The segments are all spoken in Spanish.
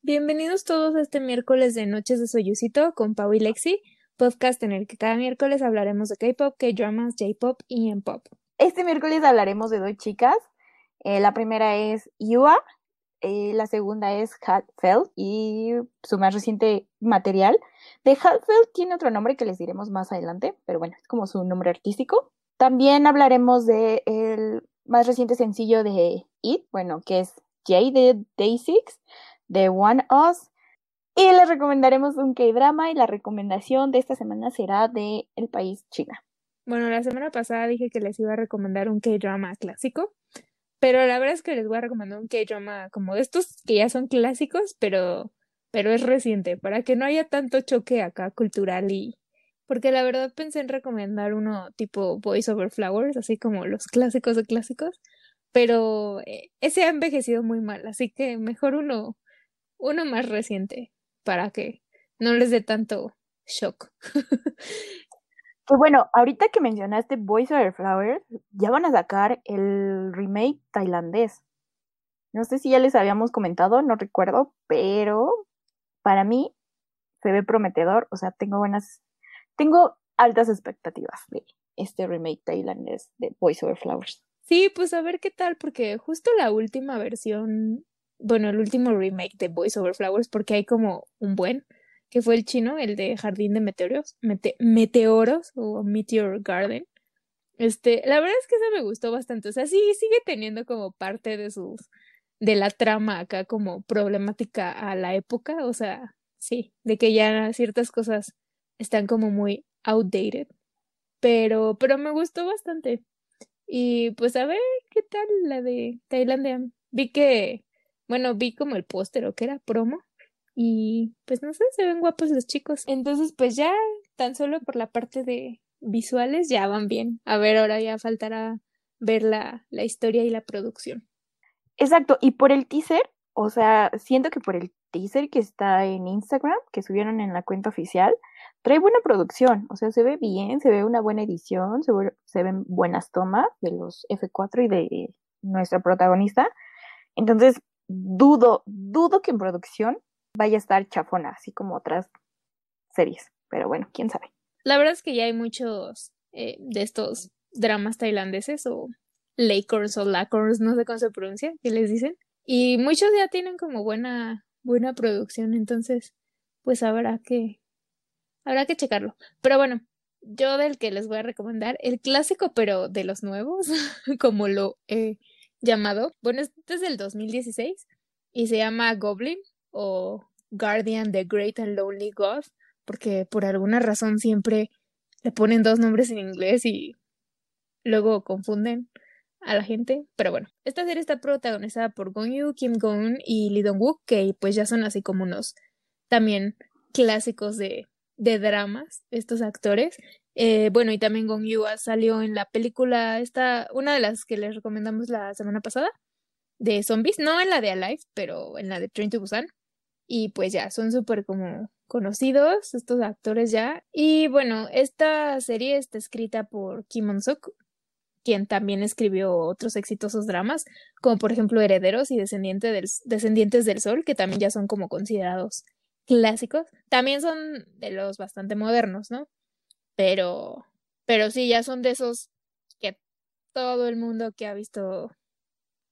Bienvenidos todos a este miércoles de Noches de Soyucito con Pau y Lexi, podcast en el que cada miércoles hablaremos de K-pop, K-dramas, J-pop y M-pop. Este miércoles hablaremos de dos chicas. Eh, la primera es Yua, eh, la segunda es Hatfeld y su más reciente material. De Hatfeld tiene otro nombre que les diremos más adelante, pero bueno, es como su nombre artístico. También hablaremos de el más reciente sencillo de It, bueno, que es J de Day 6 de One Us. Y les recomendaremos un K-drama y la recomendación de esta semana será de el país China. Bueno, la semana pasada dije que les iba a recomendar un K-drama clásico, pero la verdad es que les voy a recomendar un K-drama como de estos que ya son clásicos, pero pero es reciente para que no haya tanto choque acá cultural y porque la verdad pensé en recomendar uno tipo Voice Over Flowers, así como los clásicos de clásicos, pero eh, ese ha envejecido muy mal, así que mejor uno uno más reciente para que no les dé tanto shock. Que bueno, ahorita que mencionaste Boys Over Flowers, ya van a sacar el remake tailandés. No sé si ya les habíamos comentado, no recuerdo, pero para mí se ve prometedor, o sea, tengo buenas, tengo altas expectativas de este remake tailandés de Boys Over Flowers. Sí, pues a ver qué tal, porque justo la última versión bueno, el último remake de Boys Over Flowers, porque hay como un buen, que fue el chino, el de Jardín de Meteoros, Meteoros o Meteor Garden. Este, la verdad es que ese me gustó bastante. O sea, sí, sigue teniendo como parte de sus, de la trama acá como problemática a la época. O sea, sí, de que ya ciertas cosas están como muy outdated. Pero, pero me gustó bastante. Y pues a ver qué tal la de Tailandia. Vi que bueno, vi como el póster o que era promo. Y pues no sé, se ven guapos los chicos. Entonces, pues ya, tan solo por la parte de visuales, ya van bien. A ver, ahora ya faltará ver la, la historia y la producción. Exacto, y por el teaser, o sea, siento que por el teaser que está en Instagram, que subieron en la cuenta oficial, trae buena producción, o sea, se ve bien, se ve una buena edición, se, se ven buenas tomas de los F4 y de nuestra protagonista. Entonces, dudo, dudo que en producción vaya a estar chafona, así como otras series. Pero bueno, quién sabe. La verdad es que ya hay muchos eh, de estos dramas tailandeses o Lakers o Lakers, no sé cómo se pronuncia, ¿qué les dicen? Y muchos ya tienen como buena, buena producción, entonces, pues habrá que, habrá que checarlo. Pero bueno, yo del que les voy a recomendar, el clásico, pero de los nuevos, como lo he llamado, bueno, este es del 2016 y se llama Goblin o Guardian the Great and Lonely God, porque por alguna razón siempre le ponen dos nombres en inglés y luego confunden a la gente. Pero bueno, esta serie está protagonizada por Gong Yu, Kim Gong y Lee Dong Wook, que pues ya son así como unos también clásicos de, de dramas, estos actores. Eh, bueno, y también Gong Yu salió en la película, esta, una de las que les recomendamos la semana pasada, de zombies, no en la de Alive, pero en la de Train to Busan. Y pues ya, son súper como conocidos estos actores ya. Y bueno, esta serie está escrita por Kim On-suk, quien también escribió otros exitosos dramas, como por ejemplo Herederos y Descendiente del, Descendientes del Sol, que también ya son como considerados clásicos. También son de los bastante modernos, ¿no? Pero, pero sí, ya son de esos que todo el mundo que ha visto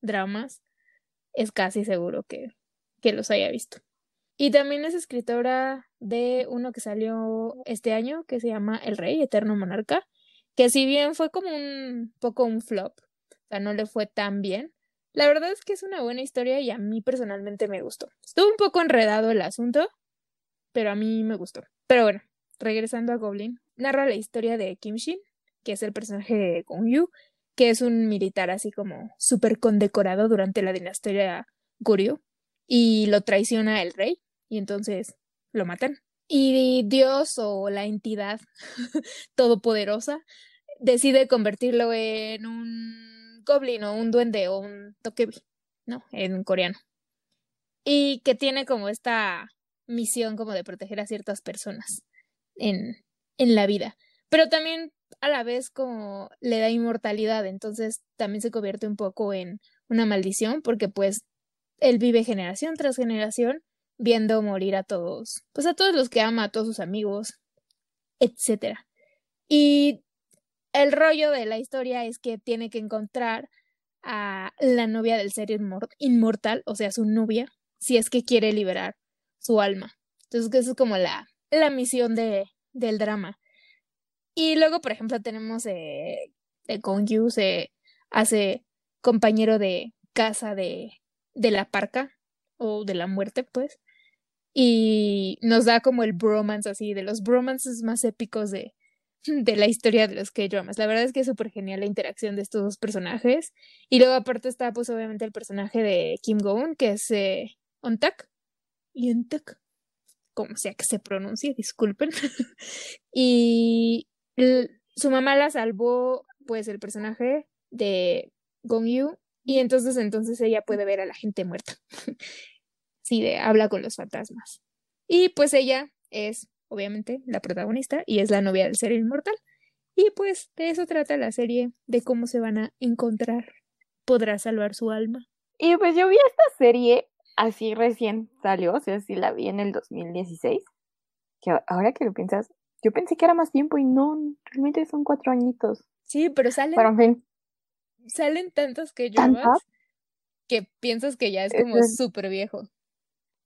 dramas es casi seguro que, que los haya visto. Y también es escritora de uno que salió este año que se llama El Rey, Eterno Monarca, que si bien fue como un poco un flop, o sea, no le fue tan bien, la verdad es que es una buena historia y a mí personalmente me gustó. Estuvo un poco enredado el asunto, pero a mí me gustó. Pero bueno, regresando a Goblin, narra la historia de Kim Shin, que es el personaje de Gong Yu, que es un militar así como súper condecorado durante la dinastía Goryeo, y lo traiciona el rey, y entonces lo matan. Y Dios o la entidad todopoderosa decide convertirlo en un goblin o un duende o un tokebi, ¿no? En coreano. Y que tiene como esta misión como de proteger a ciertas personas en, en la vida. Pero también a la vez como le da inmortalidad, entonces también se convierte un poco en una maldición porque pues él vive generación tras generación viendo morir a todos, pues a todos los que ama, a todos sus amigos, etcétera. Y el rollo de la historia es que tiene que encontrar a la novia del ser inmortal, o sea, su novia, si es que quiere liberar su alma. Entonces, eso es como la, la misión de, del drama. Y luego, por ejemplo, tenemos eh, de Gong Yu, se hace compañero de casa de, de la parca, o de la muerte, pues. Y nos da como el bromance así, de los bromances más épicos de, de la historia de los K-dramas. La verdad es que es súper genial la interacción de estos dos personajes. Y luego aparte está pues obviamente el personaje de Kim Go-eun, que es eh, Ontak. Y Ontak, como sea que se pronuncie, disculpen. y su mamá la salvó pues el personaje de Gong Yu y entonces entonces ella puede ver a la gente muerta. sí, de habla con los fantasmas. Y pues ella es obviamente, la protagonista y es la novia del ser inmortal. Y pues de eso trata la serie, de cómo se van a encontrar. Podrá salvar su alma. Y pues yo vi esta serie así recién salió, o sea, sí la vi en el 2016. Que ahora que lo piensas, yo pensé que era más tiempo y no, realmente son cuatro añitos. Sí, pero salen. Pero en fin. Salen tantos que yo que piensas que ya es como súper viejo.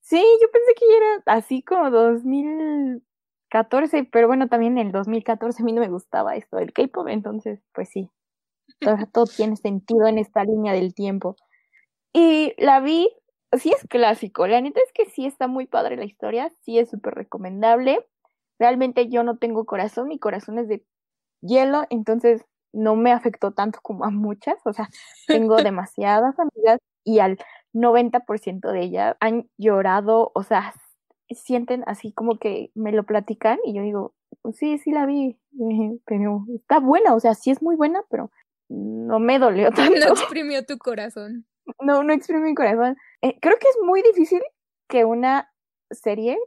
Sí, yo pensé que ya era así como 2000 14, pero bueno, también en el 2014 a mí no me gustaba esto del K-pop, entonces, pues sí, todo, todo tiene sentido en esta línea del tiempo. Y la vi, sí es clásico, la neta es que sí está muy padre la historia, sí es súper recomendable. Realmente yo no tengo corazón, mi corazón es de hielo, entonces no me afectó tanto como a muchas, o sea, tengo demasiadas amigas y al 90% de ellas han llorado, o sea, sienten así como que me lo platican y yo digo, pues sí, sí la vi, pero está buena, o sea, sí es muy buena, pero no me dolió tanto. No exprimió tu corazón. No, no exprimió mi corazón. Eh, creo que es muy difícil que una serie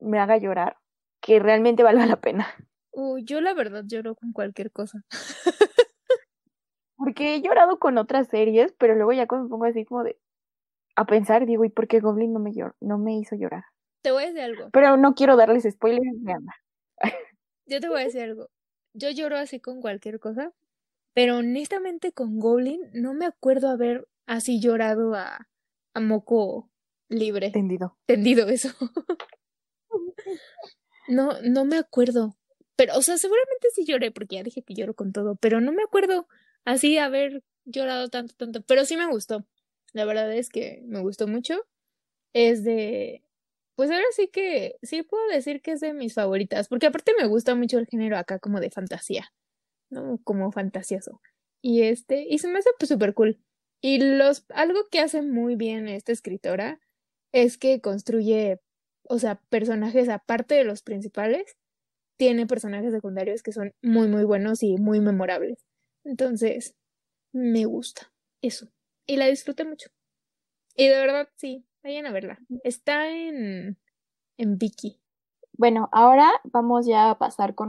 me haga llorar, que realmente valga la pena. Uy, yo la verdad lloro con cualquier cosa. Porque he llorado con otras series, pero luego ya cuando me pongo así como de a pensar, digo, ¿y por qué Goblin no me, no me hizo llorar? Te voy a decir algo. Pero no quiero darles spoilers, anda. Yo te voy a decir algo. Yo lloro así con cualquier cosa, pero honestamente con Goblin no me acuerdo haber así llorado a, a moco libre. Tendido. Tendido eso. no, no me acuerdo. Pero, o sea, seguramente sí lloré, porque ya dije que lloro con todo, pero no me acuerdo así haber llorado tanto, tanto. Pero sí me gustó. La verdad es que me gustó mucho. Es de pues ahora sí que sí puedo decir que es de mis favoritas, porque aparte me gusta mucho el género acá como de fantasía, ¿no? Como fantasioso. Y este, y se me hace pues súper cool. Y los, algo que hace muy bien esta escritora es que construye, o sea, personajes aparte de los principales, tiene personajes secundarios que son muy, muy buenos y muy memorables. Entonces, me gusta eso. Y la disfruté mucho. Y de verdad, sí, Vayan a verla. Está en, en Viki. Bueno, ahora vamos ya a pasar con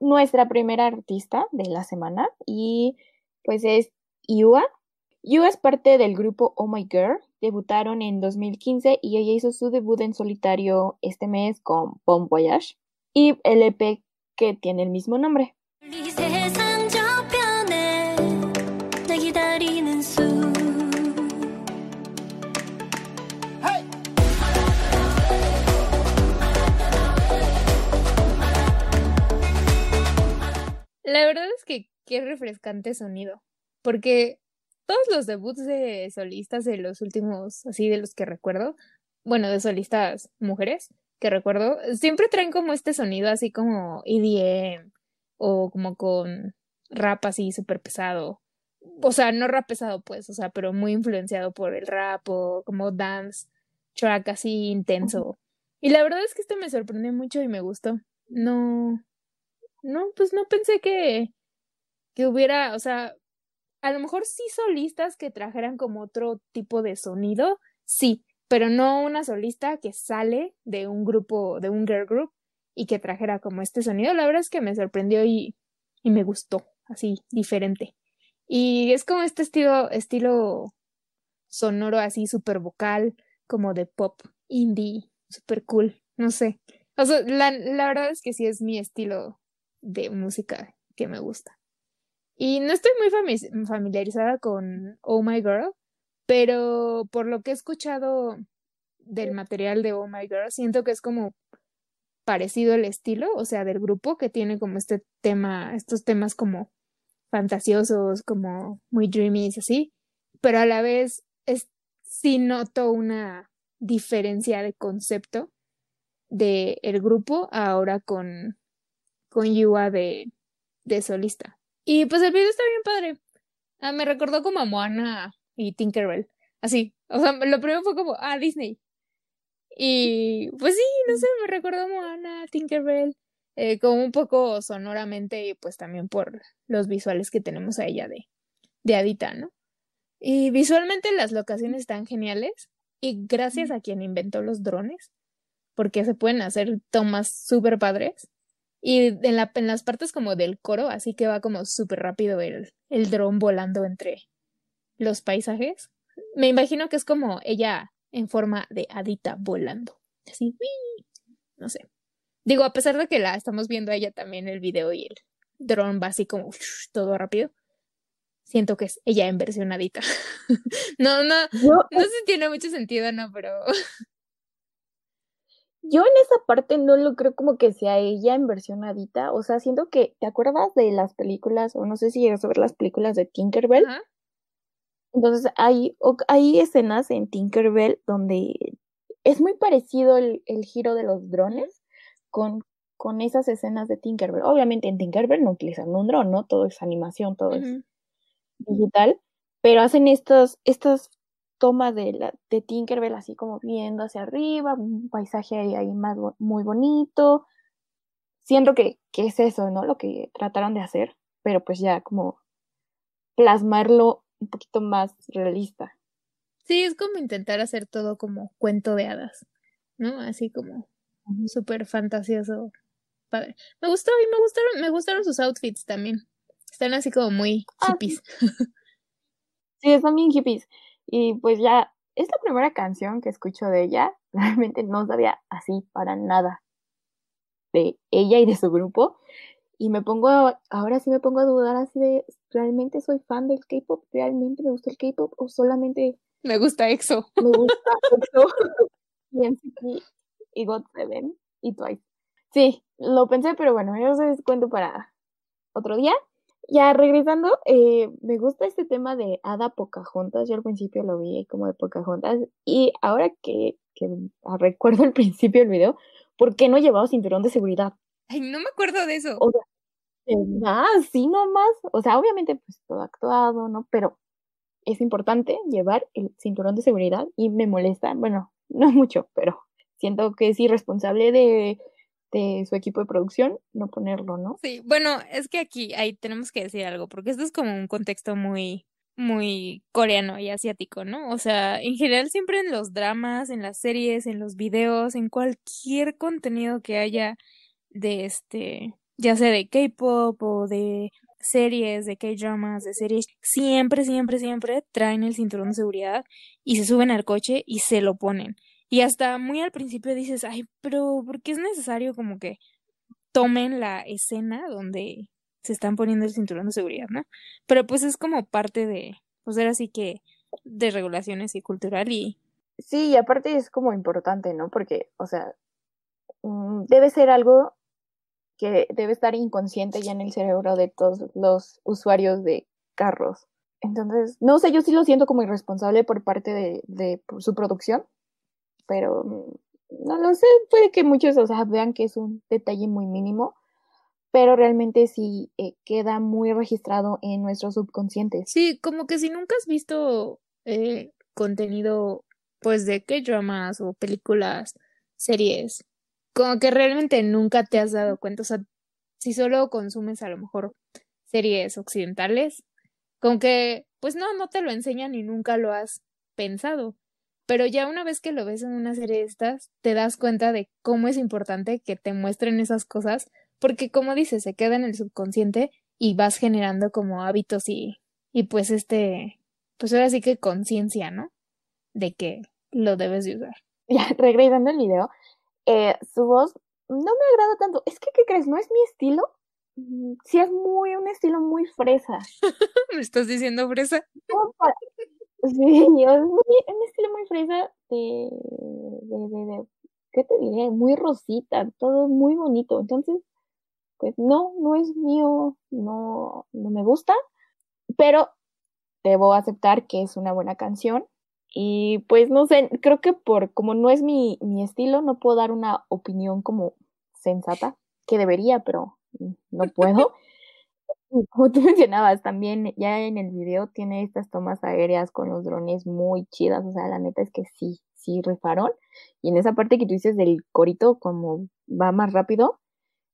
nuestra primera artista de la semana y pues es Yua. Yua es parte del grupo Oh My Girl. Debutaron en 2015 y ella hizo su debut en solitario este mes con Bon Voyage y el EP que tiene el mismo nombre. La verdad es que qué refrescante sonido, porque todos los debuts de solistas de los últimos, así de los que recuerdo, bueno, de solistas mujeres que recuerdo, siempre traen como este sonido así como EDM o como con rap así súper pesado. O sea, no rap pesado pues, o sea, pero muy influenciado por el rap o como dance track así intenso. Y la verdad es que este me sorprendió mucho y me gustó. No, no, pues no pensé que, que hubiera, o sea, a lo mejor sí solistas que trajeran como otro tipo de sonido, sí, pero no una solista que sale de un grupo, de un girl group y que trajera como este sonido. La verdad es que me sorprendió y, y me gustó, así, diferente. Y es como este estilo, estilo sonoro así súper vocal, como de pop indie, super cool, no sé. O sea, la, la verdad es que sí es mi estilo de música que me gusta. Y no estoy muy familiarizada con Oh My Girl, pero por lo que he escuchado del material de Oh My Girl, siento que es como parecido el estilo, o sea, del grupo que tiene como este tema, estos temas como fantasiosos, como muy dreamy y así, pero a la vez es, sí noto una diferencia de concepto de el grupo ahora con, con Yua de, de solista. Y pues el video está bien padre. Ah, me recordó como a Moana y Tinkerbell. Así. O sea, lo primero fue como, ah, Disney. Y pues sí, no sé, me recordó a Moana, Tinkerbell. Eh, como un poco sonoramente y pues también por los visuales que tenemos a ella de, de Adita, ¿no? Y visualmente las locaciones están geniales y gracias a quien inventó los drones, porque se pueden hacer tomas súper padres. Y en, la, en las partes como del coro, así que va como súper rápido el, el dron volando entre los paisajes. Me imagino que es como ella en forma de hadita volando. Así, no sé. Digo, a pesar de que la estamos viendo a ella también el video y el dron va así como todo rápido, siento que es ella en versión hadita. no, no, no sé si tiene mucho sentido, no, pero yo en esa parte no lo creo como que sea ella en versión adita. O sea, siento que, ¿te acuerdas de las películas? O no sé si llegas a ver las películas de Tinkerbell. Entonces hay, hay escenas en Tinkerbell donde es muy parecido el, giro de los drones con, con esas escenas de Tinkerbell. Obviamente en Tinkerbell no utilizan un dron, ¿no? Todo es animación, todo es digital. Pero hacen estas, estas toma de, la, de Tinkerbell así como viendo hacia arriba, un paisaje ahí, más muy bonito. Siento que, que es eso, ¿no? Lo que trataron de hacer, pero pues ya como plasmarlo un poquito más realista. Sí, es como intentar hacer todo como cuento de hadas, ¿no? Así como súper fantasioso. Padre. Me gustó y me gustaron, me gustaron sus outfits también. Están así como muy ah, hippies. sí, están bien hippies. Y pues ya, esta primera canción que escucho de ella, realmente no sabía así para nada de ella y de su grupo. Y me pongo, ahora sí me pongo a dudar así de, ¿realmente soy fan del K-pop? ¿Realmente me gusta el K-pop? ¿O solamente... Me gusta EXO. Me gusta EXO. y NCT y GOT7 y Twice. Sí, lo pensé, pero bueno, eso les cuento para otro día. Ya regresando, eh, me gusta este tema de Ada Pocahontas. Yo al principio lo vi como de Pocahontas. Y ahora que, que recuerdo el principio del video, ¿por qué no llevaba cinturón de seguridad? Ay, no me acuerdo de eso. O sea, ah, sí nomás. O sea, obviamente, pues todo actuado, ¿no? Pero es importante llevar el cinturón de seguridad y me molesta, bueno, no mucho, pero siento que es irresponsable de de su equipo de producción no ponerlo, ¿no? Sí, bueno, es que aquí ahí tenemos que decir algo, porque esto es como un contexto muy muy coreano y asiático, ¿no? O sea, en general siempre en los dramas, en las series, en los videos, en cualquier contenido que haya de este, ya sea de K-pop o de series, de K-dramas, de series, siempre, siempre, siempre traen el cinturón de seguridad y se suben al coche y se lo ponen. Y hasta muy al principio dices, ay, pero ¿por qué es necesario como que tomen la escena donde se están poniendo el cinturón de seguridad, ¿no? Pero pues es como parte de, pues era así que, de regulaciones y cultural y... Sí, y aparte es como importante, ¿no? Porque, o sea, mm, debe ser algo que debe estar inconsciente ya en el cerebro de todos los usuarios de carros. Entonces, no sé, yo sí lo siento como irresponsable por parte de, de su producción, pero mm, no lo sé, puede que muchos, o sea, vean que es un detalle muy mínimo, pero realmente sí eh, queda muy registrado en nuestro subconsciente. Sí, como que si nunca has visto eh, contenido, pues, de qué dramas o películas, series, como que realmente nunca te has dado cuenta, o sea, si solo consumes a lo mejor series occidentales, como que, pues no, no te lo enseñan y nunca lo has pensado. Pero ya una vez que lo ves en una serie de estas, te das cuenta de cómo es importante que te muestren esas cosas, porque como dices, se queda en el subconsciente y vas generando como hábitos y, y pues este, pues ahora sí que conciencia, ¿no? De que lo debes de usar. Ya, regresando el video, eh, su voz no me agrada tanto. Es que, ¿qué crees? ¿No es mi estilo? Mm, sí, es muy, un estilo muy fresa. ¿Me estás diciendo fresa? Sí, es muy, un estilo muy fresa de, de, de, de, ¿qué te diré? Muy rosita, todo muy bonito. Entonces, pues no, no es mío, no, no me gusta, pero debo aceptar que es una buena canción. Y pues no sé, creo que por como no es mi, mi estilo, no puedo dar una opinión como sensata, que debería, pero no puedo. como tú mencionabas, también ya en el video tiene estas tomas aéreas con los drones muy chidas, o sea, la neta es que sí, sí rifaron. Y en esa parte que tú dices del corito, como va más rápido,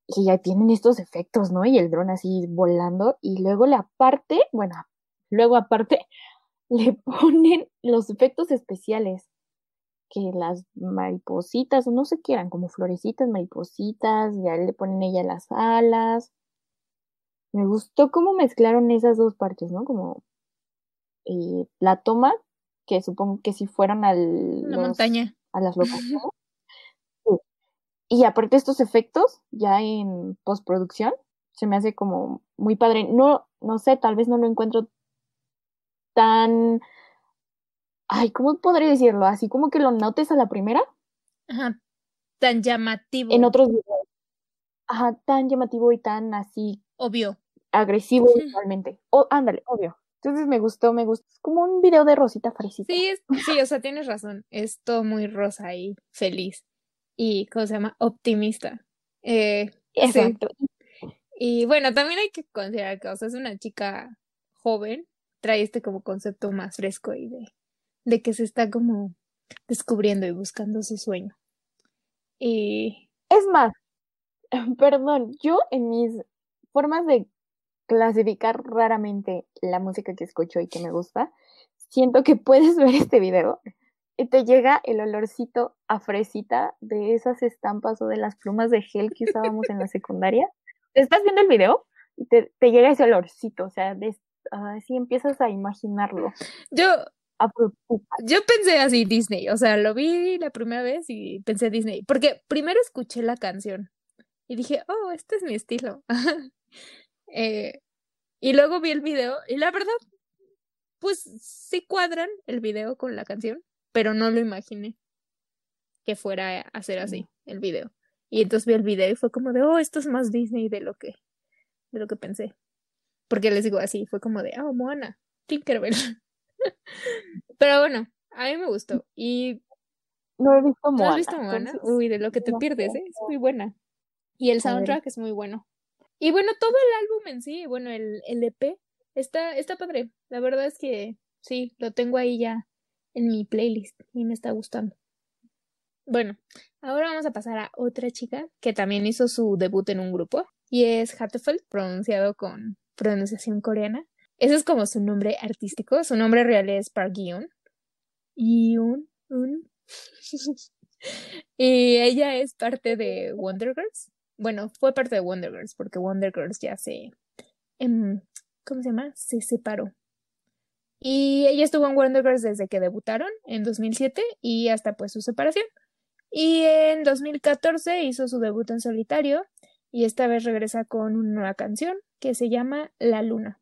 y ya tienen estos efectos, ¿no? Y el dron así volando, y luego la parte, bueno, luego aparte, le ponen los efectos especiales, que las maripositas, no sé qué eran, como florecitas, maripositas, ya le ponen ella las alas. Me gustó cómo mezclaron esas dos partes, ¿no? Como eh, la toma, que supongo que si fueron al... La montaña. A las locaciones. Y aparte estos efectos, ya en postproducción, se me hace como muy padre. No, no sé, tal vez no lo encuentro tan. Ay, ¿cómo podría decirlo? Así como que lo notes a la primera. Ajá. Tan llamativo. En otros videos. Ajá, tan llamativo y tan así. Obvio. Agresivo visualmente. O, ándale, obvio. Entonces me gustó, me gustó. Es como un video de Rosita Fresita. Sí, es, sí, o sea, tienes razón. Es todo muy rosa y feliz y, ¿cómo se llama? Optimista. Eh, Exacto. Y bueno, también hay que considerar que, o sea, es una chica joven, trae este como concepto más fresco y de, de que se está como descubriendo y buscando su sueño. Y... Es más, perdón, yo en mis formas de clasificar raramente la música que escucho y que me gusta, siento que puedes ver este video y te llega el olorcito a fresita de esas estampas o de las plumas de gel que usábamos en la secundaria. Estás viendo el video y te, te llega ese olorcito, o sea, así empiezas a imaginarlo. Yo, yo pensé así Disney, o sea, lo vi la primera vez y pensé Disney, porque primero escuché la canción y dije, oh, este es mi estilo. eh, y luego vi el video y la verdad, pues sí cuadran el video con la canción pero no lo imaginé que fuera a hacer así el video. Y entonces vi el video y fue como de, oh, esto es más Disney de lo que, de lo que pensé. Porque les digo así, fue como de, oh, Moana, Tinkerbell. pero bueno, a mí me gustó. Y no he visto Moana. ¿No has visto Moana? Uy, de lo que te pierdes, ¿eh? Es muy buena. Y el soundtrack es muy bueno. Y bueno, todo el álbum en sí, bueno, el, el EP, está, está padre. La verdad es que sí, lo tengo ahí ya en mi playlist y me está gustando. Bueno, ahora vamos a pasar a otra chica que también hizo su debut en un grupo y es Hattefeld, pronunciado con pronunciación coreana. Ese es como su nombre artístico, su nombre real es Park un. y ella es parte de Wonder Girls. Bueno, fue parte de Wonder Girls porque Wonder Girls ya se... Em, ¿Cómo se llama? Se separó. Y ella estuvo en Wonder Girls desde que debutaron en 2007 y hasta pues su separación. Y en 2014 hizo su debut en solitario y esta vez regresa con una nueva canción que se llama La Luna.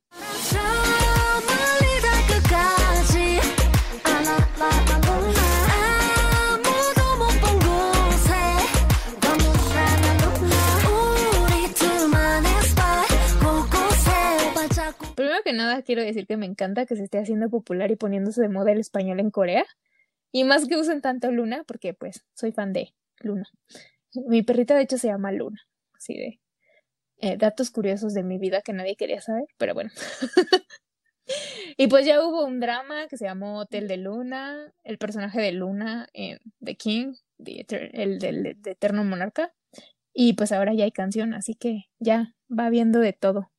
Primero que nada, quiero decir que me encanta que se esté haciendo popular y poniéndose de moda el español en Corea. Y más que usen tanto Luna, porque pues soy fan de Luna. Mi perrita de hecho se llama Luna. Así de eh, datos curiosos de mi vida que nadie quería saber, pero bueno. y pues ya hubo un drama que se llamó Hotel de Luna, el personaje de Luna en The King, el del de Eterno Monarca. Y pues ahora ya hay canción, así que ya va viendo de todo.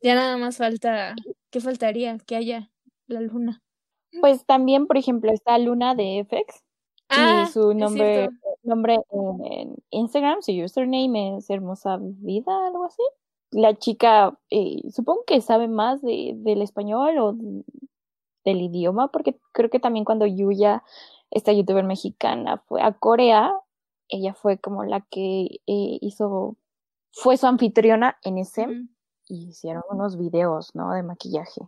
Ya nada más falta, ¿qué faltaría? Que haya la luna. Pues también, por ejemplo, está Luna de FX. Ah, y su nombre, nombre en Instagram, su username es Hermosa Vida, algo así. La chica, eh, supongo que sabe más de, del español o del idioma, porque creo que también cuando Yuya esta youtuber mexicana fue a Corea. Ella fue como la que eh, hizo, fue su anfitriona en ese y hicieron unos videos, ¿no? De maquillaje.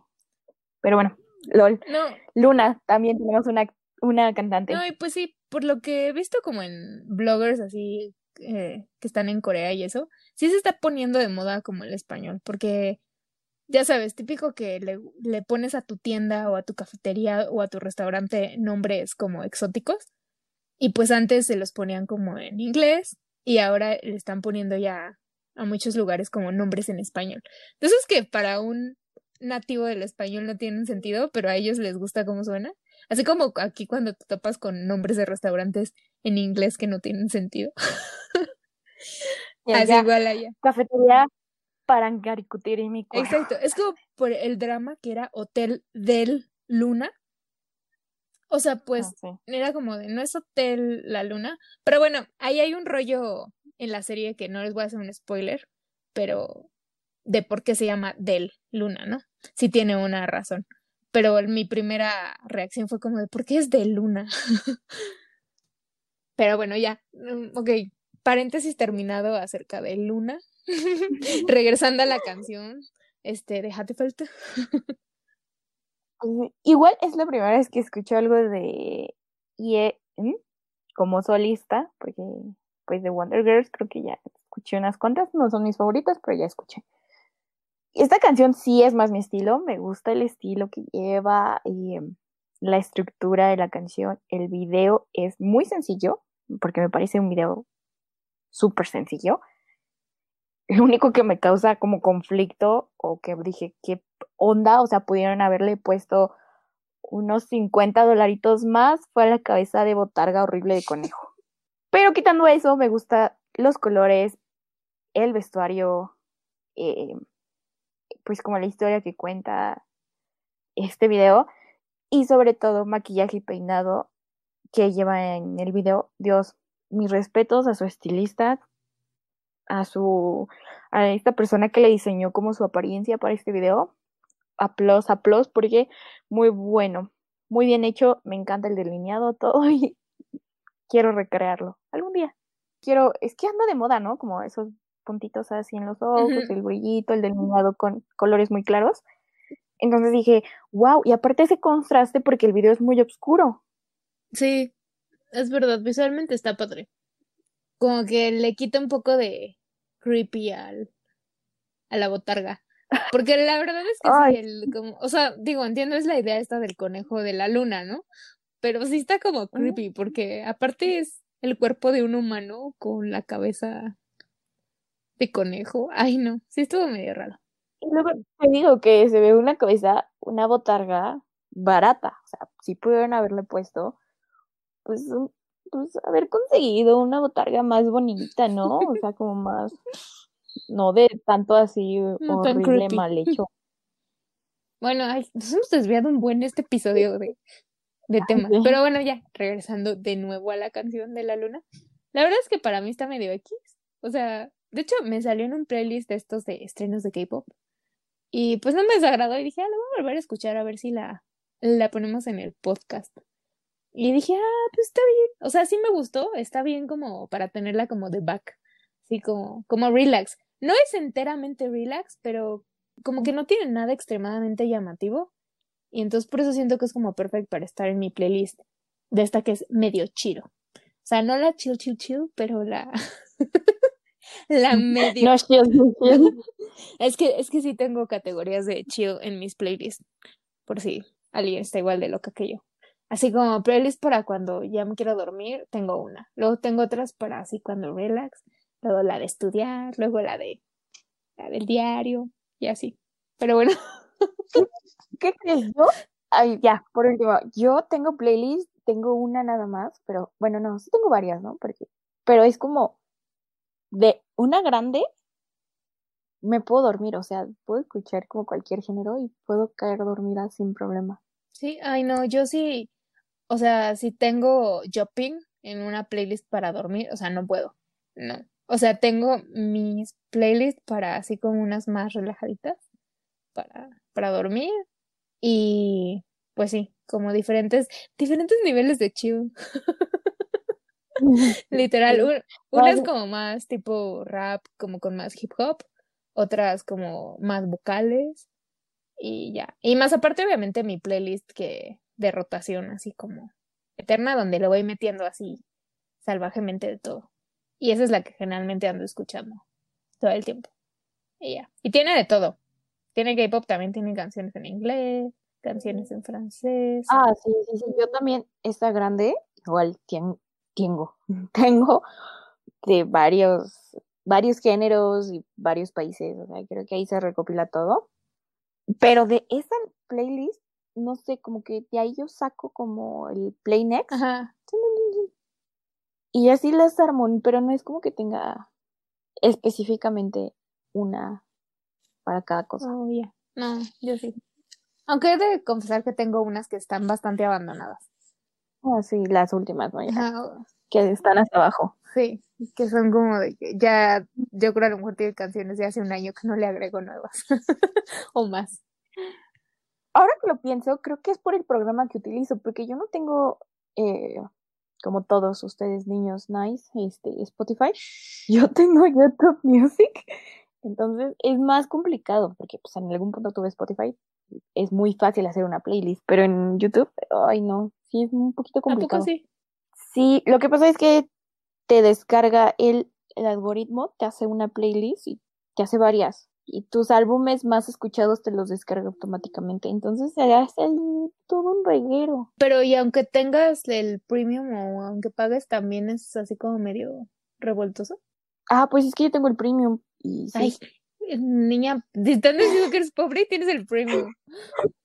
Pero bueno, LOL. No. Luna, también tenemos una, una cantante. No, y pues sí, por lo que he visto como en bloggers así eh, que están en Corea y eso, sí se está poniendo de moda como el español, porque ya sabes, típico que le, le pones a tu tienda o a tu cafetería o a tu restaurante nombres como exóticos, y pues antes se los ponían como en inglés y ahora le están poniendo ya a muchos lugares como nombres en español. Entonces que para un nativo del español no tienen sentido, pero a ellos les gusta cómo suena. Así como aquí cuando te topas con nombres de restaurantes en inglés que no tienen sentido. Así igual allá. Cafetería mi Exacto, es como por el drama que era Hotel del Luna. O sea, pues ah, era como de, no es Hotel La Luna, pero bueno, ahí hay un rollo en la serie que no les voy a hacer un spoiler, pero de por qué se llama Del Luna, ¿no? Sí tiene una razón. Pero mi primera reacción fue como de, ¿por qué es de Luna? pero bueno, ya, mm, ok, paréntesis terminado acerca de Luna. Regresando a la canción, este, de Hatefelt. Igual es la primera vez que escucho algo de IE como solista, porque pues de Wonder Girls creo que ya escuché unas cuantas, no son mis favoritas, pero ya escuché. Esta canción sí es más mi estilo, me gusta el estilo que lleva y em, la estructura de la canción. El video es muy sencillo, porque me parece un video súper sencillo. Lo único que me causa como conflicto o que dije, ¿qué onda? O sea, pudieron haberle puesto unos 50 dolaritos más, fue a la cabeza de botarga horrible de conejo. Pero quitando eso, me gusta los colores, el vestuario, eh, pues como la historia que cuenta este video y sobre todo maquillaje y peinado que lleva en el video. Dios, mis respetos a su estilista, a su a esta persona que le diseñó como su apariencia para este video. Aplausos, aplausos, porque muy bueno, muy bien hecho, me encanta el delineado, todo y quiero recrearlo algún día. Quiero, es que anda de moda, ¿no? Como esos puntitos así en los ojos, el brillito, el delineado con colores muy claros. Entonces dije, wow, y aparte ese contraste porque el video es muy oscuro. Sí, es verdad, visualmente está padre. Como que le quita un poco de creepy al, a la botarga. Porque la verdad es que sí, el, como, o sea, digo, entiendo, es la idea esta del conejo de la luna, ¿no? Pero sí está como creepy, porque aparte es el cuerpo de un humano con la cabeza de conejo. Ay, no, sí estuvo medio raro. Y luego te digo que se ve una cabeza, una botarga barata. O sea, si pudieron haberle puesto, pues, pues haber conseguido una botarga más bonita, ¿no? O sea, como más, no de tanto así horrible mal hecho. Bueno, nos hemos desviado un buen este episodio de, de temas. Pero bueno, ya, regresando de nuevo a la canción de la luna. La verdad es que para mí está medio X. O sea, de hecho, me salió en un playlist de estos de estrenos de K-pop. Y pues no me desagradó y dije, ah, lo voy a volver a escuchar a ver si la, la ponemos en el podcast. Y dije, ah, pues está bien. O sea, sí me gustó, está bien como para tenerla como de back. Así como, como relax. No es enteramente relax, pero como que no tiene nada extremadamente llamativo. Y entonces por eso siento que es como perfecto para estar en mi playlist de esta que es medio chill. O sea, no la chill, chill, chill, pero la... la medio. No, es que, es que sí tengo categorías de chill en mis playlists. Por si alguien está igual de loca que yo. Así como playlist para cuando ya me quiero dormir, tengo una. Luego tengo otras para así cuando relax. Luego la de estudiar, luego la de la del diario y así. Pero bueno. ¿Qué crees yo? Ay, ya, por último, yo tengo playlist, tengo una nada más, pero bueno, no, sí tengo varias, ¿no? Porque, pero es como de una grande me puedo dormir, o sea, puedo escuchar como cualquier género y puedo caer dormida sin problema. Sí, ay no, yo sí, o sea, si tengo shopping en una playlist para dormir, o sea, no puedo, no. O sea, tengo mis playlists para así como unas más relajaditas para, para dormir y pues sí, como diferentes, diferentes niveles de chill. Literal, una es como más tipo rap, como con más hip hop, otras como más vocales y ya. Y más aparte, obviamente, mi playlist que de rotación, así como eterna, donde le voy metiendo así salvajemente de todo. Y esa es la que generalmente ando escuchando todo el tiempo. Y ya. Y tiene de todo. Tiene K-pop, también tiene canciones en inglés, canciones en francés. Ah, sí, sí, sí. Yo también, esta grande, igual tengo, tengo de varios, varios géneros y varios países. O sea, creo que ahí se recopila todo. Pero de esa playlist, no sé, como que de ahí yo saco como el Play Next. Ajá. Y así las armon, pero no es como que tenga específicamente una para cada cosa. Oh, ya. No, yo sí. Aunque he de confesar que tengo unas que están bastante abandonadas. Ah, sí, las últimas, ¿no? Que están hasta abajo. Sí, que son como de que ya, yo creo a lo mejor tiene canciones de hace un año que no le agrego nuevas. o más. Ahora que lo pienso, creo que es por el programa que utilizo, porque yo no tengo, eh, como todos ustedes niños nice, este, Spotify. Yo tengo YouTube Music. Entonces es más complicado, porque pues en algún punto tuve Spotify, es muy fácil hacer una playlist, pero en YouTube, ay no, sí es un poquito complicado. sí? Sí, lo que pasa es que te descarga el, el algoritmo, te hace una playlist y te hace varias. Y tus álbumes más escuchados te los descarga automáticamente. Entonces se hace todo un reguero. Pero y aunque tengas el premium o aunque pagues, también es así como medio revoltoso. Ah, pues es que yo tengo el premium. Y Ay, niña, te están diciendo que eres pobre y tienes el premium.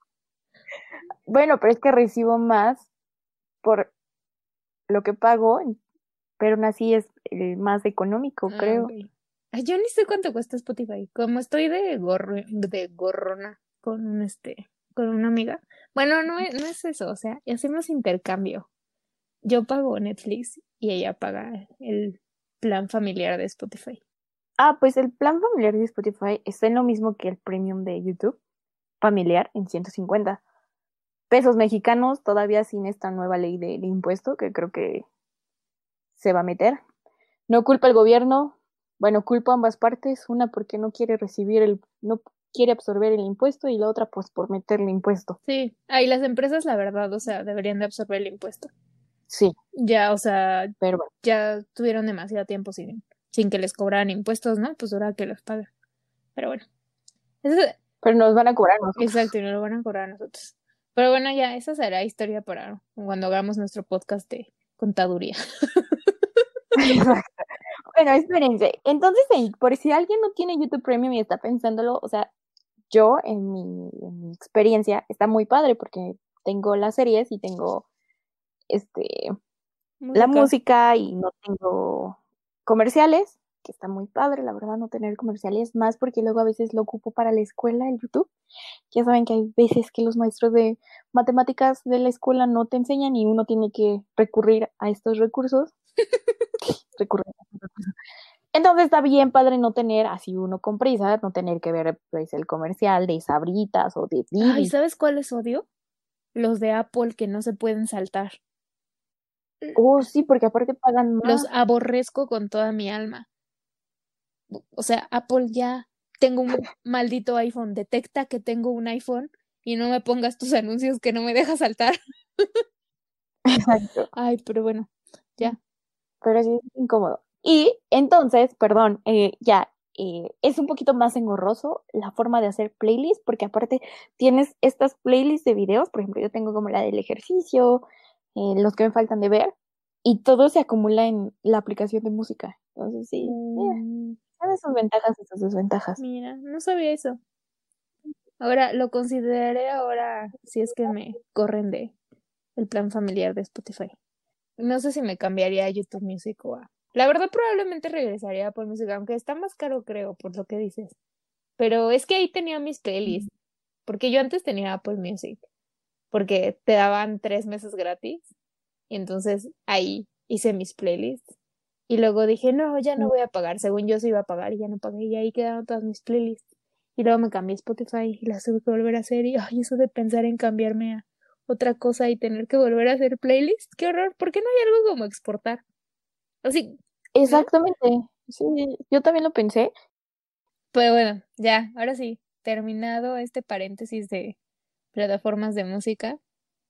bueno, pero es que recibo más por lo que pago, pero aún así es el más económico, ah, creo. yo ni sé cuánto cuesta Spotify. Como estoy de gorro, de gorrona con un este, con una amiga. Bueno, no es, no es eso, o sea, hacemos intercambio. Yo pago Netflix y ella paga el plan familiar de Spotify. Ah, pues el plan familiar de Spotify está en lo mismo que el premium de YouTube familiar en 150 pesos mexicanos, todavía sin esta nueva ley del impuesto que creo que se va a meter. No culpa el gobierno, bueno, culpa ambas partes, una porque no quiere recibir el, no quiere absorber el impuesto y la otra pues por meterle impuesto. Sí, ahí las empresas la verdad, o sea, deberían de absorber el impuesto. Sí. Ya, o sea, pero ya tuvieron demasiado tiempo sin sin que les cobraran impuestos, ¿no? Pues ahora que los pagan. Pero bueno. Pero nos van a cobrar nosotros. Exacto, y nos lo van a cobrar a nosotros. Pero bueno, ya, esa será historia para cuando hagamos nuestro podcast de contaduría. Bueno, espérense. Entonces, por si alguien no tiene YouTube Premium y está pensándolo, o sea, yo en mi, en mi experiencia está muy padre porque tengo las series y tengo este la música y no tengo comerciales, que está muy padre, la verdad, no tener comerciales, más porque luego a veces lo ocupo para la escuela, el YouTube. Ya saben que hay veces que los maestros de matemáticas de la escuela no te enseñan y uno tiene que recurrir a estos recursos. recurrir a estos recursos. Entonces está bien padre no tener, así uno con prisa, no tener que ver pues el comercial de Sabritas o de Ay, ¿sabes cuál es odio? Los de Apple que no se pueden saltar. Oh, sí, porque aparte pagan más. Los aborrezco con toda mi alma. O sea, Apple ya tengo un maldito iPhone, detecta que tengo un iPhone y no me pongas tus anuncios que no me dejas saltar. Exacto. Ay, pero bueno, ya. Pero sí es incómodo. Y entonces, perdón, eh, ya, eh, es un poquito más engorroso la forma de hacer playlists, porque aparte tienes estas playlists de videos, por ejemplo, yo tengo como la del ejercicio, eh, los que me faltan de ver, y todo se acumula en la aplicación de música. Entonces, sí, mm. Sus ventajas y sus desventajas. Mira, no sabía eso. Ahora lo consideraré ahora si es que me corren de el plan familiar de Spotify. No sé si me cambiaría a YouTube Music o a... La verdad probablemente regresaría por música, aunque está más caro creo, por lo que dices. Pero es que ahí tenía mis playlists, porque yo antes tenía Apple Music porque te daban tres meses gratis. Y entonces ahí hice mis playlists. Y luego dije, no, ya no mm. voy a pagar. Según yo se iba a pagar y ya no pagué. Y ahí quedaron todas mis playlists. Y luego me cambié Spotify y las tuve que volver a hacer. Y ay, eso de pensar en cambiarme a otra cosa y tener que volver a hacer playlist. Qué horror, ¿por qué no hay algo como exportar? Así. Exactamente. Sí, yo también lo pensé. Pues bueno, ya, ahora sí, terminado este paréntesis de plataformas de música,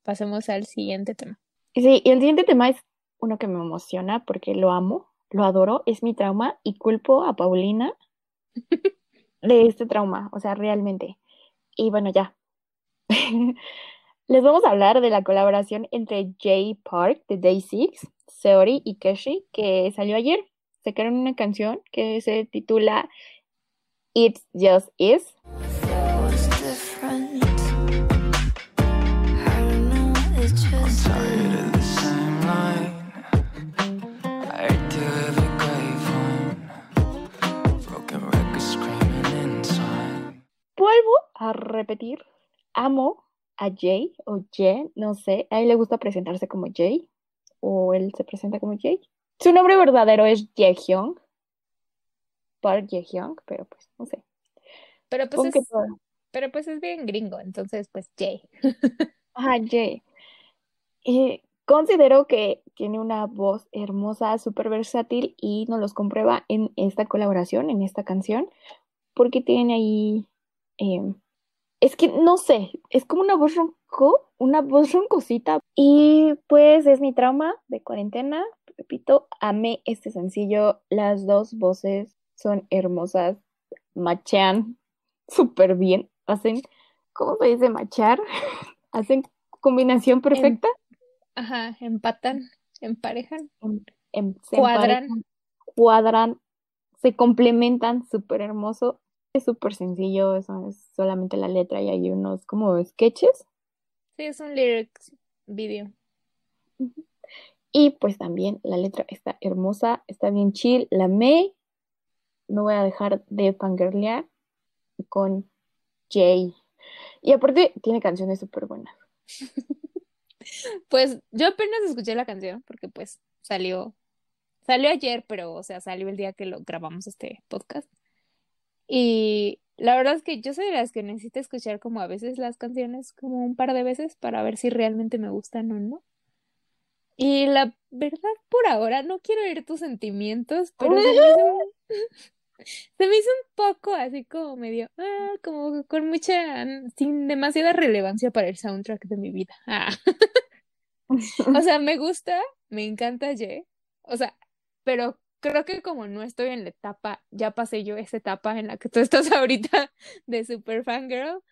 pasemos al siguiente tema. Sí, y el siguiente tema es uno que me emociona porque lo amo, lo adoro, es mi trauma y culpo a Paulina de este trauma, o sea, realmente. Y bueno, ya. Les vamos a hablar de la colaboración entre Jay Park de Day Six, Seori y Keshi que salió ayer. Sacaron una canción que se titula It Just Is. A repetir, amo a Jay o Jay, no sé, a él le gusta presentarse como Jay o él se presenta como Jay. Su nombre verdadero es Jaehyung, Park Jaehyung, pero pues no sé. Pero pues, es, pero pues es bien gringo, entonces pues Jay. Ajá, Jay. Y considero que tiene una voz hermosa, súper versátil y nos los comprueba en esta colaboración, en esta canción, porque tiene ahí... Em, es que no sé, es como una voz ronco, una voz roncosita. Y pues es mi trauma de cuarentena. Repito, amé este sencillo. Las dos voces son hermosas, machean súper bien, hacen, ¿cómo se dice machar? hacen combinación perfecta. ajá, empatan, emparejan, em, em, cuadran. cuadran, se complementan súper hermoso. Es súper sencillo, eso es solamente la letra y hay unos como sketches. Sí, es un lyrics video. Y pues también la letra está hermosa, está bien chill, la me no voy a dejar de fangirlear con Jay. Y aparte tiene canciones súper buenas. pues yo apenas escuché la canción porque pues salió, salió ayer, pero o sea, salió el día que lo grabamos este podcast. Y la verdad es que yo soy de las que necesito escuchar como a veces las canciones como un par de veces para ver si realmente me gustan o no. Y la verdad, por ahora, no quiero oír tus sentimientos, pero Se me hizo un poco así como medio, ah, como con mucha, sin demasiada relevancia para el soundtrack de mi vida. Ah. o sea, me gusta, me encanta Ye, o sea, pero creo que como no estoy en la etapa, ya pasé yo esa etapa en la que tú estás ahorita de super fangirl,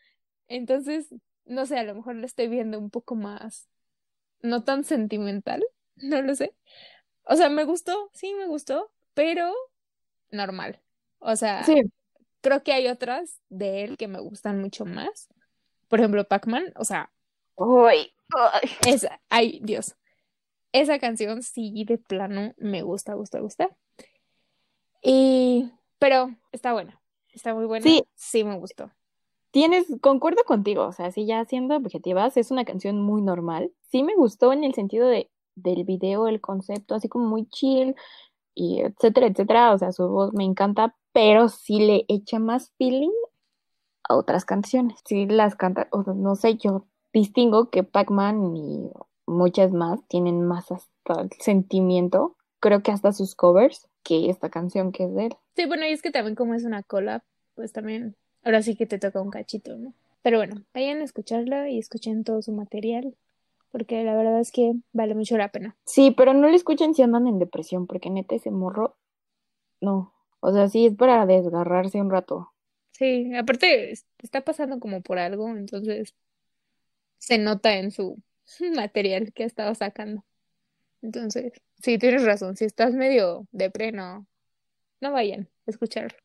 entonces, no sé, a lo mejor lo estoy viendo un poco más, no tan sentimental, no lo sé. O sea, me gustó, sí me gustó, pero normal. O sea, creo que hay otras de él que me gustan mucho más. Por ejemplo, Pac-Man, o sea. Uy, Esa, ay, Dios. Esa canción sí, de plano, me gusta, gusta, gusta. Y, pero está buena. Está muy buena. Sí, sí me gustó. Tienes, concuerdo contigo, o sea, sí, ya siendo objetivas, es una canción muy normal. Sí me gustó en el sentido de, del video, el concepto, así como muy chill, y etcétera, etcétera. O sea, su voz me encanta, pero sí le echa más feeling a otras canciones. Sí las canta, o no sé, yo distingo que Pac-Man y muchas más tienen más hasta sentimiento, creo que hasta sus covers, que esta canción que es de él. Sí, bueno, y es que también como es una cola, pues también, ahora sí que te toca un cachito, ¿no? Pero bueno, vayan a escucharla y escuchen todo su material, porque la verdad es que vale mucho la pena. Sí, pero no le escuchen si andan en depresión, porque neta ese morro, no, o sea, sí, es para desgarrarse un rato. Sí, aparte está pasando como por algo, entonces se nota en su material que ha estado sacando. Entonces, sí, tienes razón, si estás medio de no, no vayan a escucharlo.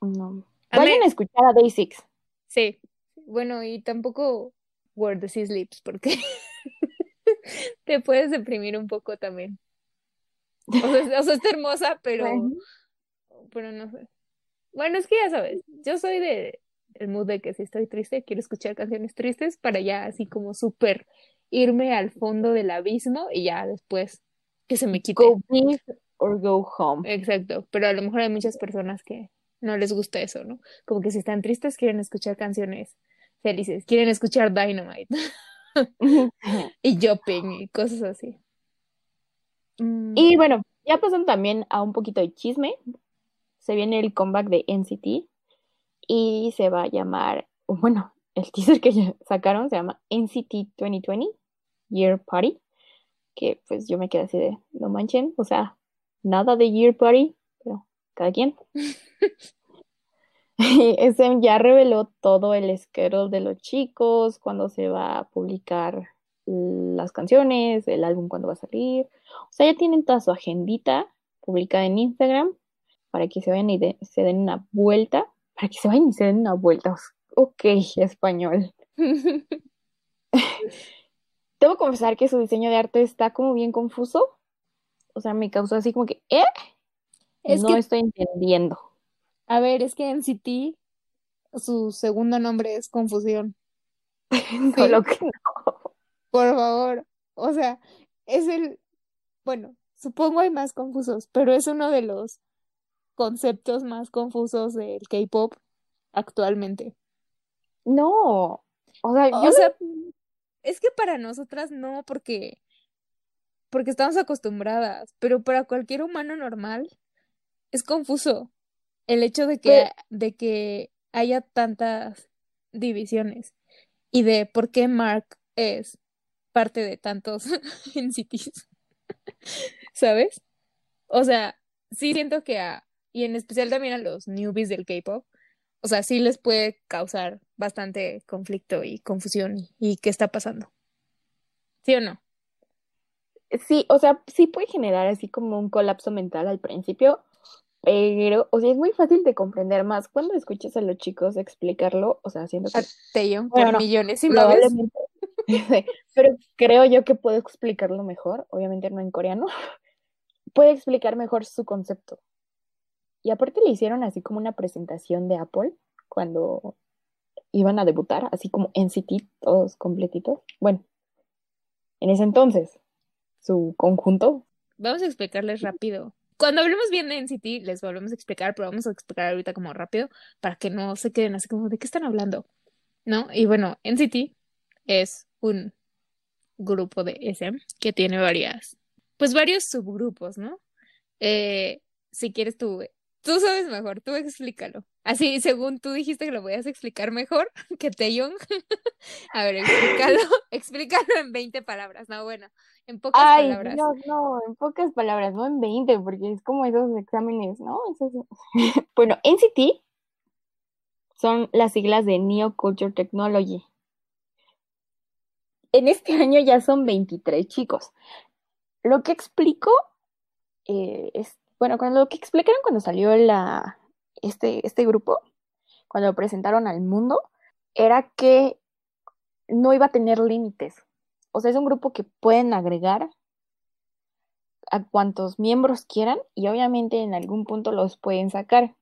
No. Vayan a escuchar a Day Six. Sí, bueno, y tampoco Where the Sleeps, porque te puedes deprimir un poco también. O sea, o sea está hermosa, pero pero no sé. Bueno, es que ya sabes, yo soy de el mood de que si estoy triste, quiero escuchar canciones tristes para ya así como súper irme al fondo del abismo y ya después que se me quite. Go big or go home. Exacto, pero a lo mejor hay muchas personas que no les gusta eso, ¿no? Como que si están tristes quieren escuchar canciones felices, quieren escuchar Dynamite. y Jopping y cosas así. Mm. Y bueno, ya pasan también a un poquito de chisme. Se viene el comeback de NCT y se va a llamar, bueno, el teaser que sacaron se llama NCT 2020 Year Party, que pues yo me quedé así de, no manchen, o sea, nada de Year Party, pero cada quien. SM ya reveló todo el schedule de los chicos, cuando se va a publicar las canciones, el álbum cuando va a salir. O sea, ya tienen toda su agendita publicada en Instagram para que se vayan y se den una vuelta. Para que se vayan y se den una vuelta. Ok, español. Debo confesar que su diseño de arte está como bien confuso. O sea, me causó así como que, ¿eh? no estoy entendiendo. A ver, es que en NCT su segundo nombre es Confusión. Solo que no. Por favor. O sea, es el. Bueno, supongo hay más confusos, pero es uno de los conceptos más confusos del K-pop actualmente. No. O sea, o sea, es que para nosotras no, porque porque estamos acostumbradas, pero para cualquier humano normal es confuso el hecho de que, de que haya tantas divisiones y de por qué Mark es parte de tantos NCTs, ¿sabes? O sea, sí siento que a, y en especial también a los newbies del K-pop, o sea, sí les puede causar bastante conflicto y confusión y, qué está pasando. ¿Sí o no? Sí, o sea, sí puede generar así como un colapso mental al principio, pero, o sea, es muy fácil de comprender más cuando escuchas a los chicos explicarlo, o sea, haciendo que... Taeyong por millones y probablemente, pero creo yo que puedo explicarlo mejor, obviamente no en coreano, puede explicar mejor su concepto. Y aparte le hicieron así como una presentación de Apple cuando iban a debutar, así como NCT, todos completitos. Bueno, en ese entonces, su conjunto. Vamos a explicarles rápido cuando hablemos bien de NCT, les volvemos a explicar, pero vamos a explicar ahorita como rápido para que no se queden así como de qué están hablando, ¿no? Y bueno, NCT es un grupo de SM que tiene varias, pues varios subgrupos, ¿no? Eh, si quieres tú, tú sabes mejor, tú explícalo. Así, según tú dijiste que lo voy a explicar mejor que Taeyong. a ver, explícalo, explícalo en 20 palabras. No, bueno, en pocas Ay, palabras. No, no, en pocas palabras, no en 20, porque es como esos exámenes, ¿no? bueno, NCT son las siglas de Neo Culture Technology. En este año ya son 23 chicos. Lo que explico eh, es, bueno, cuando lo que explicaron cuando salió la, este, este grupo, cuando lo presentaron al mundo, era que no iba a tener límites. O sea, es un grupo que pueden agregar a cuantos miembros quieran y obviamente en algún punto los pueden sacar.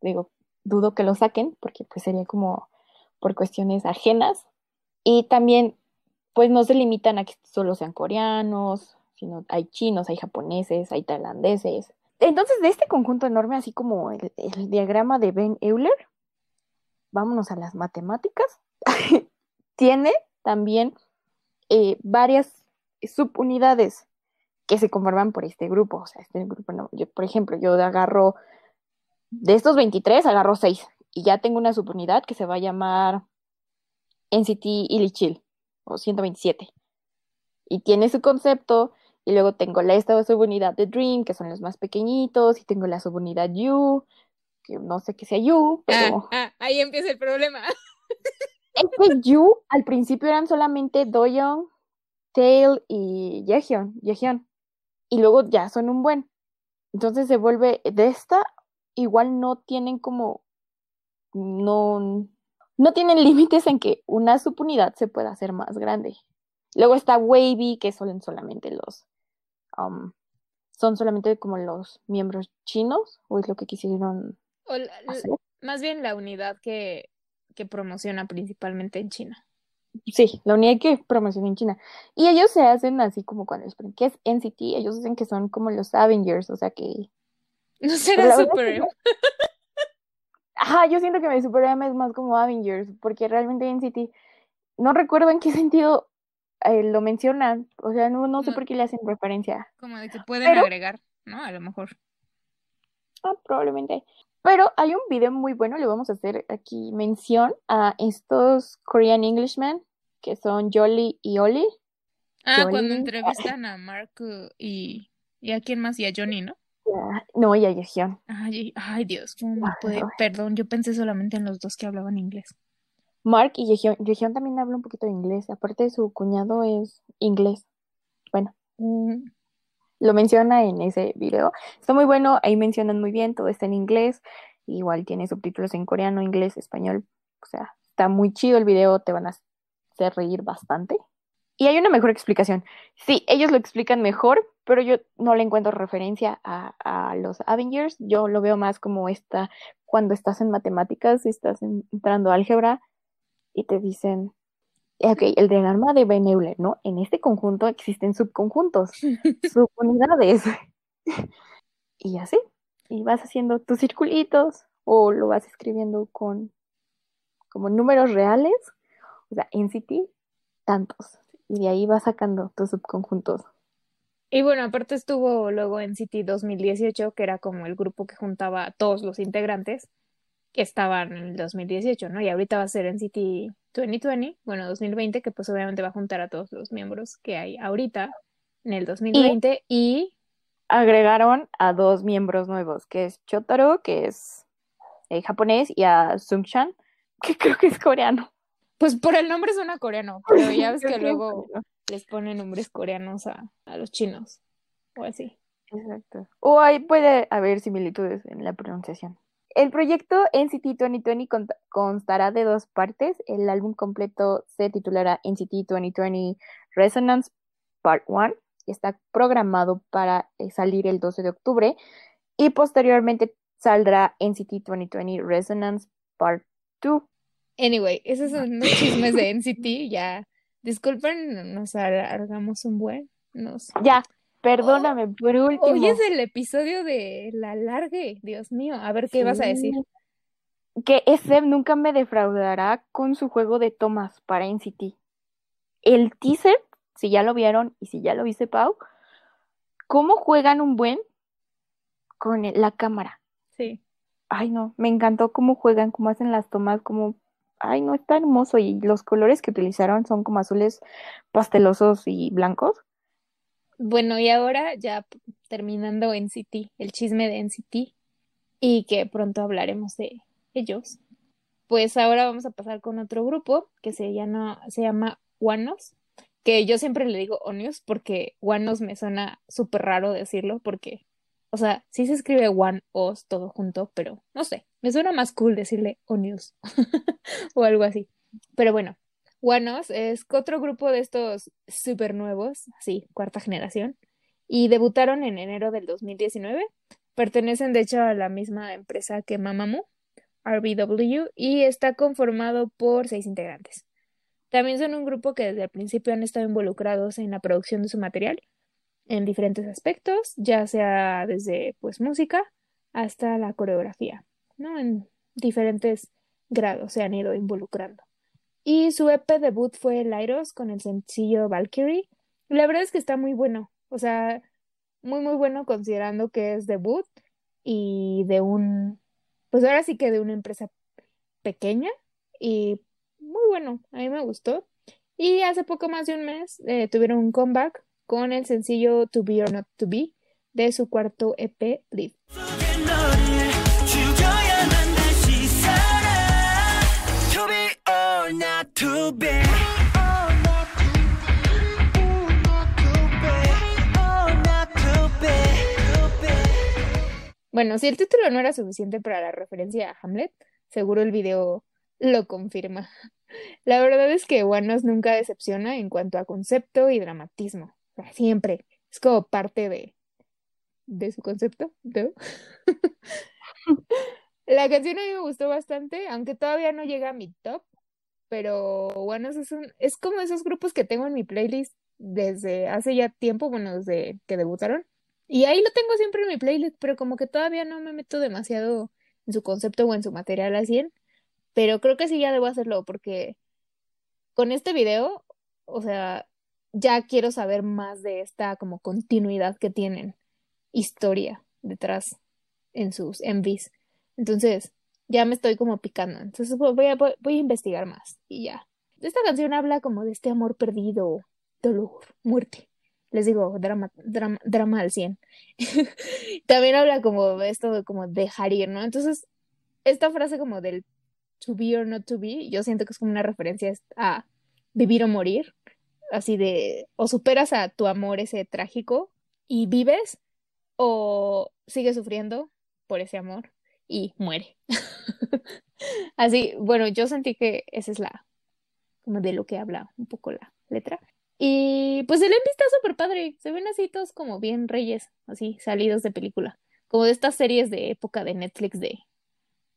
Digo, dudo que lo saquen porque pues sería como por cuestiones ajenas. Y también pues no se limitan a que solo sean coreanos, sino hay chinos, hay japoneses, hay tailandeses, entonces, de este conjunto enorme, así como el, diagrama de Ben Euler, vámonos a las matemáticas, tiene también eh, varias subunidades que se conforman por este grupo. O sea, este grupo por ejemplo, yo agarro, de estos 23, agarro 6 y ya tengo una subunidad que se va a llamar NCT Ilichil o 127. Y tiene su concepto y luego tengo la, esta subunidad de Dream, que son los más pequeñitos, y tengo la subunidad You, que no sé qué sea You, pero... Ah, ah, ahí empieza el problema. Es que You al principio eran solamente Doyoung, Tail y Yehyun, Yehyun, y luego ya son un buen. Entonces se vuelve, de esta, igual no tienen como, no, no tienen límites en que una subunidad se pueda hacer más grande. Luego está Wavy, que son solamente los Um, son solamente como los miembros chinos o es lo que quisieron Más bien la unidad que, que promociona principalmente en China. Sí, la unidad que promociona en China. Y ellos se hacen así como cuando les qué es NCT, ellos dicen que son como los Avengers, o sea que... No será Super Ajá, yo siento que mi Super M es más como Avengers, porque realmente NCT, no recuerdo en qué sentido eh, lo mencionan, o sea, no, no sé por qué le hacen referencia. Como de que pueden agregar, ¿no? A lo mejor. Ah, probablemente. Pero hay un video muy bueno, le vamos a hacer aquí mención a estos Korean Englishmen, que son Jolly y Oli. Ah, cuando entrevistan a Mark uh, y, y a quién más, y a Johnny, ¿no? No, y a Yejion. Ay, ay, Dios, ¿cómo me puede? Perdón, yo pensé solamente en los dos que hablaban inglés. Mark y. Yejion también habla un poquito de inglés. Aparte, su cuñado es inglés. Bueno. Mm. Lo menciona en ese video. Está muy bueno, ahí mencionan muy bien, todo está en inglés. Igual tiene subtítulos en coreano, inglés, español. O sea, está muy chido el video, te van a hacer reír bastante. Y hay una mejor explicación. Sí, ellos lo explican mejor, pero yo no le encuentro referencia a, a los Avengers. Yo lo veo más como esta, cuando estás en matemáticas, estás entrando a álgebra y te dicen, ok, el diagrama de Ben Euler, ¿no? En este conjunto existen subconjuntos, subunidades. y así. Y vas haciendo tus circulitos o lo vas escribiendo con como números reales, o sea, en City, tantos. Y de ahí vas sacando tus subconjuntos. Y bueno, aparte estuvo luego en City 2018, que era como el grupo que juntaba a todos los integrantes que estaban en el 2018, ¿no? Y ahorita va a ser en City 2020, bueno, 2020, que pues obviamente va a juntar a todos los miembros que hay ahorita en el 2020 y, agregaron a dos miembros nuevos, que es Chotaro, que es eh, japonés, y a Sungchan, que creo que es coreano. Pues por el nombre suena coreano, pero ya ves que luego les ponen nombres coreanos a, a los chinos o así. Exacto. O ahí puede haber similitudes en la pronunciación. El proyecto NCT 2020 constará de dos partes. El álbum completo se titulará NCT 2020 Resonance Part 1 está programado para eh, salir el 12 de octubre y posteriormente saldrá NCT 2020 Resonance Part 2. Anyway, esos son los chismes de NCT, ya. Disculpen, nos alargamos un buen. Nos... Ya, Perdóname, por último. Hoy es el episodio de la largue, Dios mío. A ver qué vas a decir. Que SM nunca me defraudará con su juego de tomas para NCT. El teaser, si ya lo vieron y si ya lo viste, Pau, cómo juegan un buen con la cámara. Sí. Ay, no, me encantó cómo juegan, cómo hacen las tomas, como, ay, no, está hermoso. Y los colores que utilizaron son como azules pastelosos y blancos. Bueno, y ahora ya terminando NCT, el chisme de NCT, y que pronto hablaremos de ellos. Pues ahora vamos a pasar con otro grupo que se llama, se llama Wanos, que yo siempre le digo Onios porque Wanos me suena súper raro decirlo porque, o sea, sí se escribe One Os todo junto, pero no sé, me suena más cool decirle Onios o algo así. Pero bueno, Wanos es otro grupo de estos súper nuevos, así, cuarta generación, y debutaron en enero del 2019. Pertenecen de hecho a la misma empresa que Mamamoo, RBW, y está conformado por seis integrantes. También son un grupo que desde el principio han estado involucrados en la producción de su material en diferentes aspectos, ya sea desde pues música hasta la coreografía, ¿no? En diferentes grados se han ido involucrando. Y su EP debut fue Lyros con el sencillo Valkyrie. La verdad es que está muy bueno. O sea, muy, muy bueno considerando que es debut y de un, pues ahora sí que de una empresa pequeña y muy bueno. A mí me gustó. Y hace poco más de un mes eh, tuvieron un comeback con el sencillo To Be or Not To Be de su cuarto EP Live. Bueno, si el título no era suficiente para la referencia a Hamlet, seguro el video lo confirma. La verdad es que Wanos nunca decepciona en cuanto a concepto y dramatismo. siempre. Es como parte de, de su concepto. la canción a mí me gustó bastante, aunque todavía no llega a mi top pero bueno, es, un, es como esos grupos que tengo en mi playlist desde hace ya tiempo, bueno, desde que debutaron. Y ahí lo tengo siempre en mi playlist, pero como que todavía no me meto demasiado en su concepto o en su material al 100. Pero creo que sí ya debo hacerlo porque con este video, o sea, ya quiero saber más de esta como continuidad que tienen, historia detrás en sus MVs. Entonces, ya me estoy como picando. Entonces voy a, voy, a investigar más y ya. Esta canción habla como de este amor perdido, dolor, muerte. Les digo, drama, drama, drama al 100. También habla como de esto de como dejar ir, ¿no? Entonces, esta frase como del to be or not to be, yo siento que es como una referencia a vivir o morir, así de o superas a tu amor ese trágico y vives o sigues sufriendo por ese amor y muere. así, bueno, yo sentí que esa es la como de lo que habla un poco la letra. Y pues el envío está súper padre, se ven así todos como bien reyes, así salidos de película, como de estas series de época de Netflix de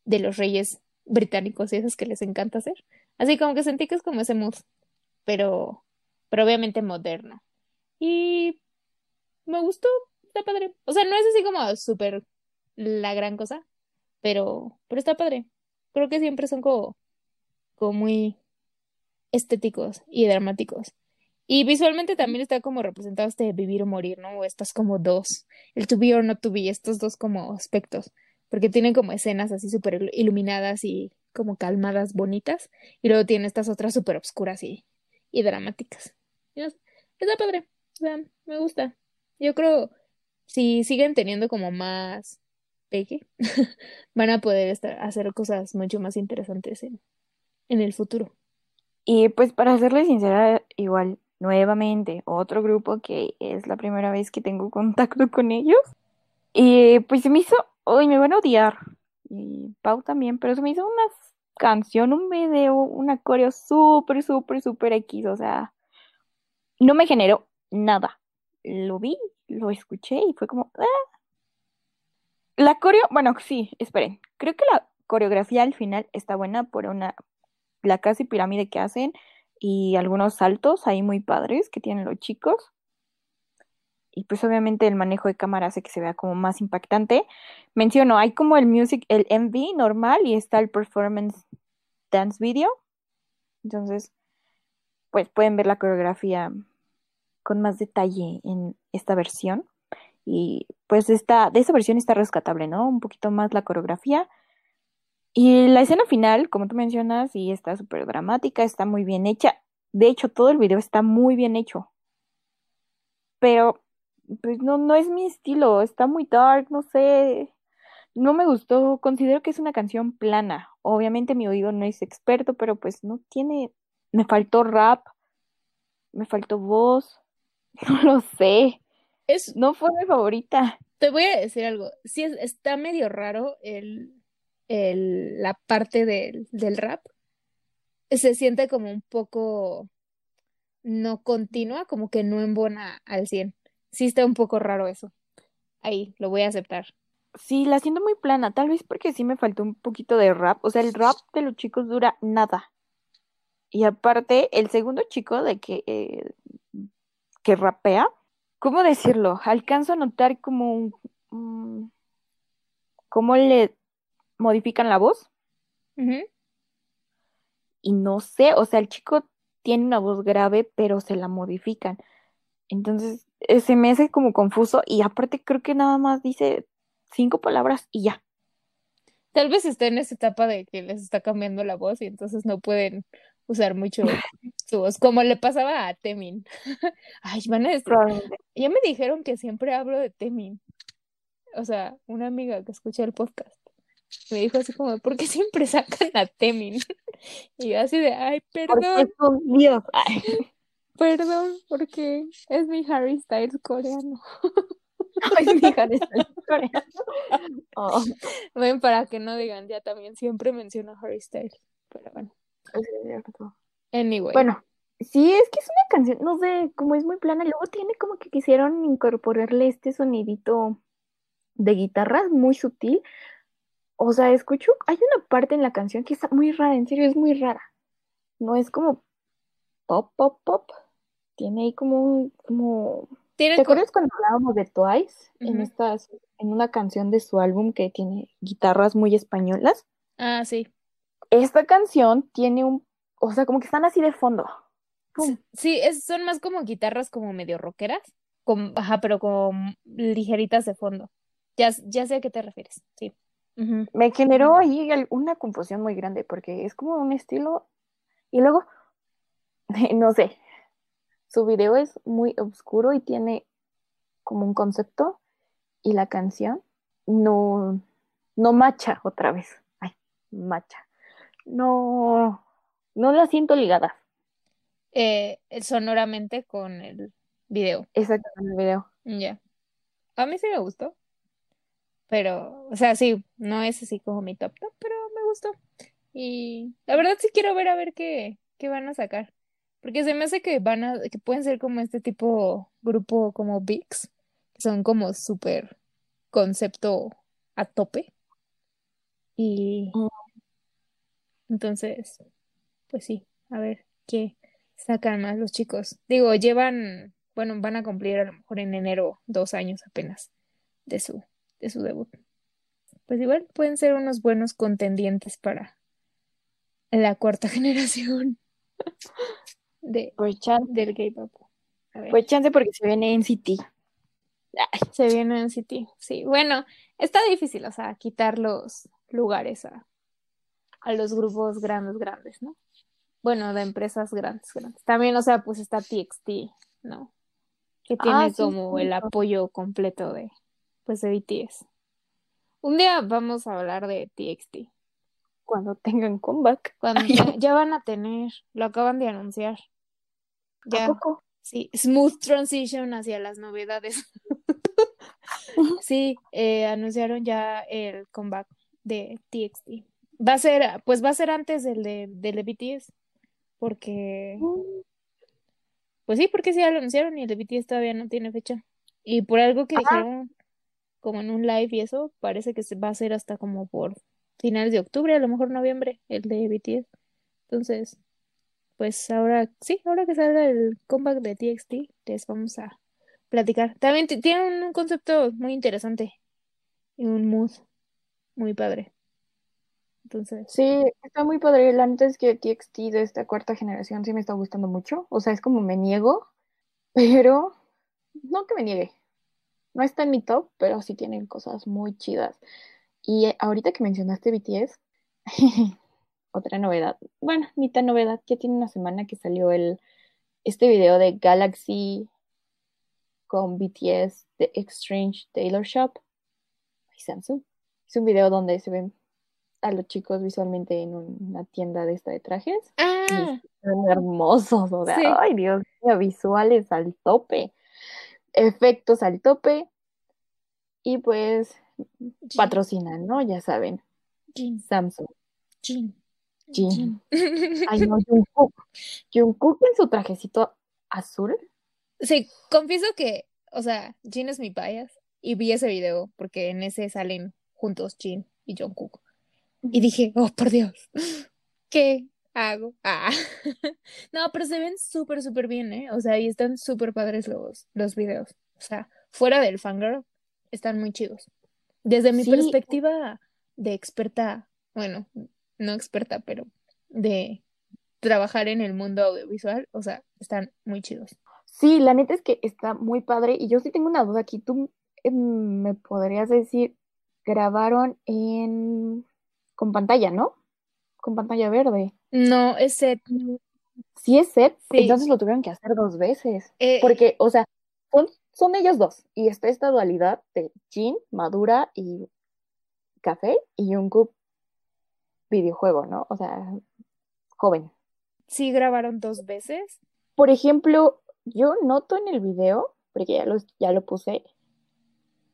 de los reyes británicos y esos que les encanta hacer. Así como que sentí que es como ese mood, pero, pero obviamente moderno. Y me gustó, está padre. O sea, no es así como súper la gran cosa, pero, pero está padre. Creo que siempre son como, como muy estéticos y dramáticos. Y visualmente también está como representado este vivir o morir, ¿no? O estas como dos, el to be or not to be, estos dos como aspectos porque tienen como escenas así súper iluminadas y como calmadas, bonitas, y luego tiene estas otras súper obscuras y, y dramáticas. está padre, o sea, me gusta. Yo creo, si siguen teniendo como más peque, van a poder estar, hacer cosas mucho más interesantes en, en el futuro. Y pues para serle sincera, igual, nuevamente, otro grupo que es la primera vez que tengo contacto con ellos. Y pues se me hizo Uy, me van a odiar. Y Pau también, pero se me hizo una canción, un video, una coreo súper, súper, súper X. O sea, no me generó nada. Lo vi, lo escuché y fue como. Ah". La coreo, bueno, sí, esperen. Creo que la coreografía al final está buena por una. La casi pirámide que hacen y algunos saltos ahí muy padres que tienen los chicos y pues obviamente el manejo de cámara hace que se vea como más impactante. Menciono, hay como el music, el MV normal y está el performance dance video. Entonces, pues pueden ver la coreografía con más detalle en esta versión. Y pues esta, de esa versión está rescatable, ¿no? Un poquito más la coreografía. Y la escena final, como tú mencionas, y está súper dramática, está muy bien hecha. De hecho, todo el video está muy bien hecho. Pero pues no, no es mi estilo, está muy dark, no sé, no me gustó, considero que es una canción plana. Obviamente mi oído no es experto, pero pues no tiene, me faltó rap, me faltó voz, no lo sé. Es, no fue mi favorita. Te voy a decir algo, sí está medio raro el, el, la parte del, del rap. Se siente como un poco no continua, como que no embona al 100 sí está un poco raro eso. Ahí, lo voy a aceptar. Sí, la siento muy plana, tal vez porque sí me faltó un poquito de rap. O sea, el rap de los chicos dura nada. Y aparte, el segundo chico de que, eh, que rapea, ¿cómo decirlo? Alcanzo a notar como un... cómo le modifican la voz. Y no sé, o sea, el chico tiene una voz grave, pero se la modifican. Entonces, eh, se me hace como confuso y aparte creo que nada más dice cinco palabras y ya. Tal vez esté en esa etapa de que les está cambiando la voz y entonces no pueden usar mucho su voz, como le pasaba a Temin. Ay, van a decir, ya me dijeron que siempre hablo de Temin. O sea, una amiga que escucha el podcast me dijo así como, ¿por qué siempre sacan a Temin? Y yo así de, ay, perdón. Dios. Perdón, porque es mi Harry Styles coreano. Ay, mi Harry Styles coreano. Oh. Ven, para que no digan, ya también siempre menciono Harry Styles. Pero bueno. Anyway. Bueno, sí, es que es una canción, no sé, como es muy plana. Luego tiene como que quisieron incorporarle este sonidito de guitarra muy sutil. O sea, escucho, hay una parte en la canción que está muy rara, en serio, es muy rara. No es como pop, pop, pop tiene ahí como un, como... ¿Te acuerdas cuando hablábamos de Twice? En estas, en una canción de su álbum que tiene guitarras muy españolas. Ah, sí. Esta canción tiene un, o sea, como que están así de fondo. Sí, es, son más como guitarras como medio rockeras, con, ajá, pero con ligeritas de fondo. Ya, ya sé a qué te refieres, sí. Me generó ahí una confusión muy grande porque es como un estilo y luego, no sé, su video es muy oscuro y tiene como un concepto y la canción no, no macha otra vez. Ay, macha. No, no la siento ligada. Eh, sonoramente con el video. Exacto, con el video. Ya. A mí sí me gustó. Pero, o sea, sí, no es así como mi top top, pero me gustó. Y la verdad sí quiero ver a ver qué, qué van a sacar. Porque se me hace que van a, que pueden ser como este tipo grupo como VIX, que son como súper concepto a tope. Y mm. Entonces, pues sí, a ver qué sacan más los chicos. Digo, llevan, bueno, van a cumplir a lo mejor en enero dos años apenas de su de su debut. Pues igual pueden ser unos buenos contendientes para la cuarta generación de, pues chance. del K-pop. Pues chance porque se viene en City. Se viene en City, sí. Bueno, está difícil, o sea, quitar los lugares a, a los grupos grandes, grandes, ¿no? Bueno, de empresas grandes, grandes. También, o sea, pues está TXT, ¿no? Que tiene ah, como el apoyo completo de, pues de BTS. Un día vamos a hablar de TXT. Cuando tengan comeback. Cuando ya, van a tener, lo acaban de anunciar. Ya. poco? Sí, smooth transition hacia las novedades. sí, eh, anunciaron ya el comeback de TXT. Va a ser, pues va a ser antes del de, del de BTS, porque, mm. pues sí, porque sí lo anunciaron y el de BTS todavía no tiene fecha. Y por algo que dijeron como en un live y eso, parece que se va a hacer hasta como por finales de octubre, a lo mejor noviembre, el de BTS. Entonces, pues ahora, sí, ahora que salga el comeback de TXT, les vamos a platicar. También tiene un concepto muy interesante y un mood muy padre. Entonces. Sí, está muy padre. El antes que TXT de esta cuarta generación sí me está gustando mucho. O sea, es como me niego, pero no que me niegue no está en mi top, pero sí tienen cosas muy chidas. Y ahorita que mencionaste BTS, otra novedad, bueno, ni tan novedad, ya tiene una semana que salió el este video de Galaxy con BTS de Exchange Taylor Shop y Samsung. Es un video donde se ven a los chicos visualmente en una tienda de esta de trajes. Ah. son hermosos, o sea, ay Dios mío, visuales al tope efectos al tope y pues patrocinan, ¿no? Ya saben. Samsung. Jin. Jin. Ay, no, Jungkook. Jungkook en su trajecito azul. Sí, confieso que, o sea, Jin es mi bias y vi ese video porque en ese salen juntos Jin y Jungkook. Y dije, oh, por Dios, ¿qué hago? Ah. no, pero se ven súper, súper bien, ¿eh? O sea, y están súper padres los, los videos. O sea, fuera del fangirl, están muy chidos. Desde mi perspectiva de experta, bueno, no experta, pero de trabajar en el mundo audiovisual, o sea, están muy chidos. Sí, la neta es que está muy padre y yo sí tengo una duda aquí. ¿Tú em, me podrías decir, grabaron en con pantalla, ¿no? Con pantalla verde. No, es set. Sí es set, entonces lo tuvieron que hacer dos veces. Eh, porque, o sea, son, ellos dos. Y está esta dualidad de Jean, Madura y Café y un cup videojuego, ¿no? O sea, joven. Sí, grabaron dos veces. Por ejemplo, yo noto en el video, porque ya, los, ya lo puse,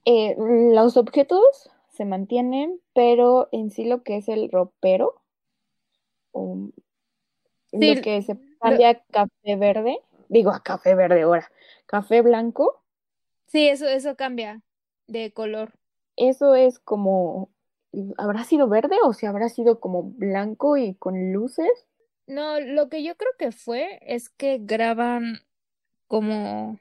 eh, los objetos se mantienen, pero en sí lo que es el ropero lo que se cambia a café verde, digo a café verde ahora, café blanco. Sí, eso, eso cambia de color. Eso es como, ¿habrá sido verde o si habrá sido como blanco y con luces? No, lo que yo creo que fue es que graban como,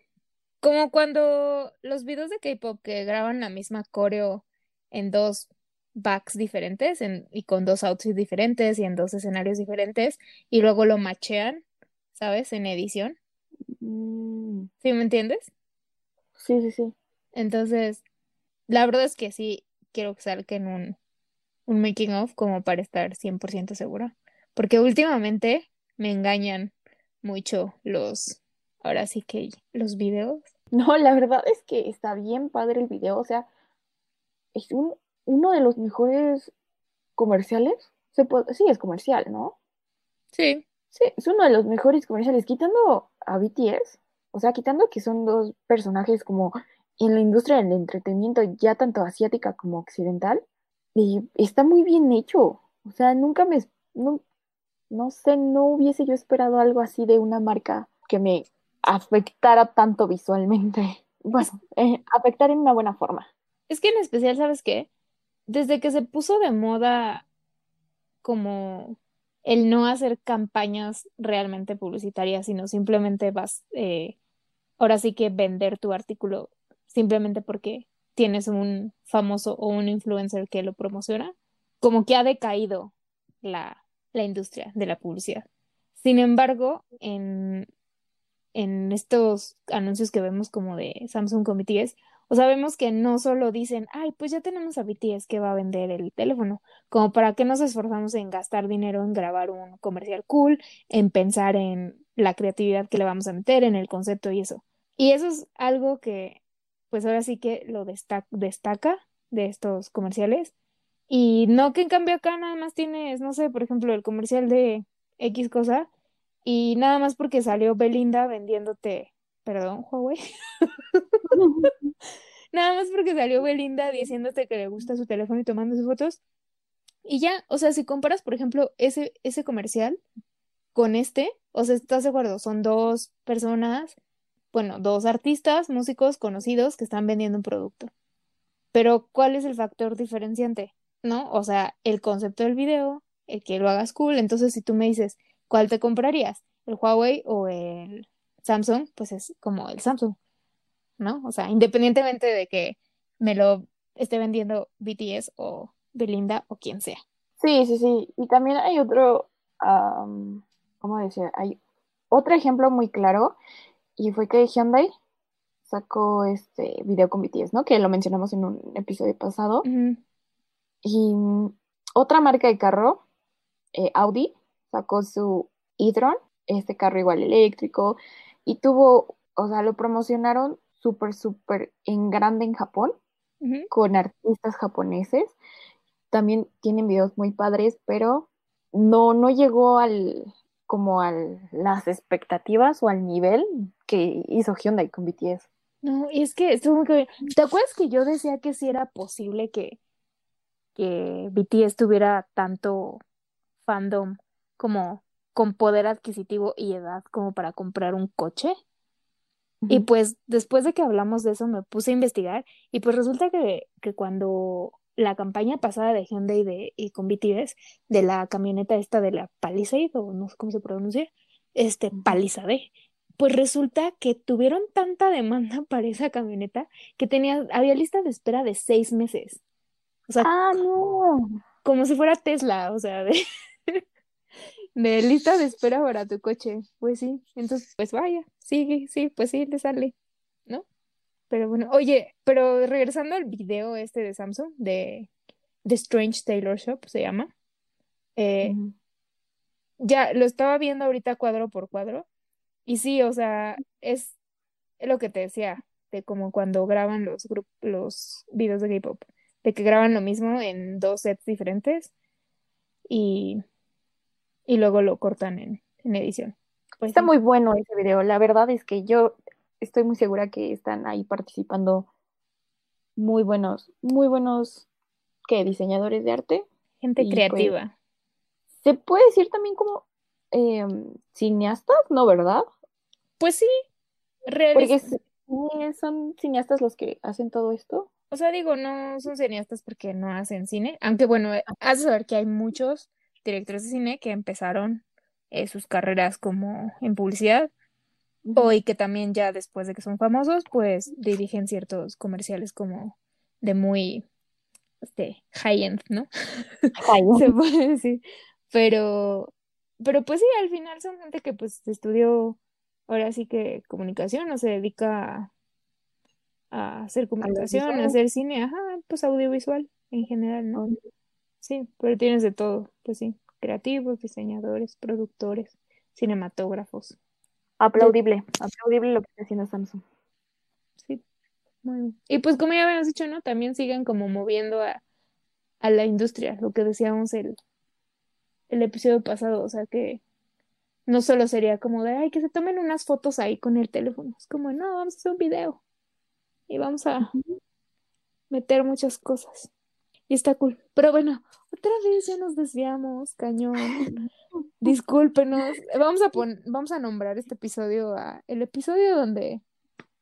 como cuando los videos de K-pop que graban la misma coreo en dos backs diferentes y con dos outfits diferentes y en dos escenarios diferentes y luego lo machean. ¿sabes? En edición. Mm, ¿Sí me entiendes? sí, sí, sí. Entonces, la verdad es que sí quiero que salga en un, un making of como para estar 100% segura. Porque últimamente me engañan mucho los, ahora sí que los videos. No, la verdad es que está bien padre el video, o sea, es un, uno de los mejores comerciales. Se puede- sí, es comercial, ¿no? Sí, Sí, es uno de los mejores comerciales, quitando a BTS, o sea, quitando que son dos personajes como en la industria del entretenimiento, ya tanto asiática como occidental, y está muy bien hecho. O sea, nunca me, no, no sé, no hubiese yo esperado algo así de una marca que me afectara tanto visualmente. Bueno, eh, afectar en una buena forma. Es que en especial, ¿sabes qué? Desde que se puso de moda como el no hacer campañas realmente publicitarias, sino simplemente vas, eh, ahora sí que vender tu artículo simplemente porque tienes un famoso o un influencer que lo promociona, como que ha decaído la, la industria de la publicidad. Sin embargo, en, en estos anuncios que vemos como de Samsung con o sea, vemos que no solo dicen, ay, pues ya tenemos a BTS que va a vender el teléfono, como para qué nos esforzamos en gastar dinero en grabar un comercial cool, en pensar en la creatividad que le vamos a meter, en el concepto y eso. Y eso es algo que, pues ahora sí que lo destaca, destaca de estos comerciales. Y no que en cambio acá nada más tienes, no sé, por ejemplo, el comercial de X cosa, y nada más porque salió Belinda vendiéndote, perdón, Huawei. Nada más porque salió Belinda diciéndote que le gusta su teléfono y tomándose fotos. Y ya, o sea, si comparas, por ejemplo, ese, ese comercial con este, o sea, ¿estás de acuerdo? Son dos personas, bueno, dos artistas, músicos conocidos que están vendiendo un producto. Pero, ¿cuál es el factor diferenciante? ¿No? O sea, el concepto del video, el que lo hagas cool. Entonces, si tú me dices, ¿cuál te comprarías? ¿El Huawei o el Samsung? Pues es como el Samsung. ¿no? O sea, independientemente de que me lo esté vendiendo BTS o Belinda o quien sea. Sí, sí, sí. Y también hay otro, ¿cómo decir? Hay otro ejemplo muy claro y fue que Hyundai sacó este video con BTS, ¿no? Que lo mencionamos en un episodio pasado. Y mm, otra marca de carro, eh, Audi, sacó su e-tron, este carro igual eléctrico, y tuvo, o sea, lo promocionaron súper, súper en grande en Japón, con artistas japoneses. También tienen videos muy padres, pero no, no llegó al, como a las expectativas o al nivel que hizo Hyundai con BTS. No, y es que estuvo muy bien. ¿Te acuerdas que yo decía que sí era posible que, que BTS tuviera tanto fandom como con poder adquisitivo y edad como para comprar un coche? Y pues después de que hablamos de eso me puse a investigar y pues resulta que, que cuando la campaña pasada de Hyundai de, y con BTS de la camioneta esta de la Palisade o no sé cómo se pronuncia, este. Palisade, pues resulta que tuvieron tanta demanda para esa camioneta que tenía, había lista de espera de seis meses. O sea, Ah, no. como si fuera Tesla, o sea, de, de lista de espera para tu coche. Pues sí, entonces, pues vaya, sigue, sí, pues sí, le sale, ¿no? Pero bueno, oye, pero regresando al video este de Samsung, de The Strange Tailor Shop, se llama, eh, Ujú. ya lo estaba viendo ahorita cuadro por cuadro, y sí, o sea, es lo que te decía, de como cuando graban los los videos de K-pop, de que graban lo mismo en dos sets diferentes y, y luego lo cortan en, en edición. Pues Está sí. muy bueno ese video. La verdad es que yo estoy muy segura que están ahí participando muy buenos, muy buenos, ¿qué? Diseñadores de arte. Gente Y pues, creativa. se puede decir también como em, cineastas, ¿no, verdad? Pues sí, Porque son cineastas los que hacen todo esto. O sea, digo, no son cineastas porque no hacen cine, aunque bueno, eh, has de saber que hay muchos directores de cine que empezaron eh, sus carreras como en publicidad o y que también ya después de que son famosos, pues dirigen ciertos comerciales como de muy este high-end, ¿no? Ay, Se puede decir. Pero pero pues sí, al final son gente que pues estudió ahora sí que comunicación o se dedica a, hacer comunicación, a hacer cine, ajá, pues audiovisual en general, ¿no? Sí, pero tienes de todo, pues sí, creativos, diseñadores, productores, cinematógrafos. Aplaudible, aplaudible lo que está haciendo Samsung. Sí, muy bien. Y pues como ya habíamos dicho, ¿no? También siguen como moviendo a, a la industria, lo que decíamos el, el episodio pasado, o sea que no solo sería como de, ay, que se tomen unas fotos ahí con el teléfono, es como, no, vamos a hacer un video y vamos a meter muchas cosas. Y está cool. Pero bueno, otra vez ya nos desviamos, cañón. Discúlpenos. Vamos a vamos a nombrar este episodio a el episodio donde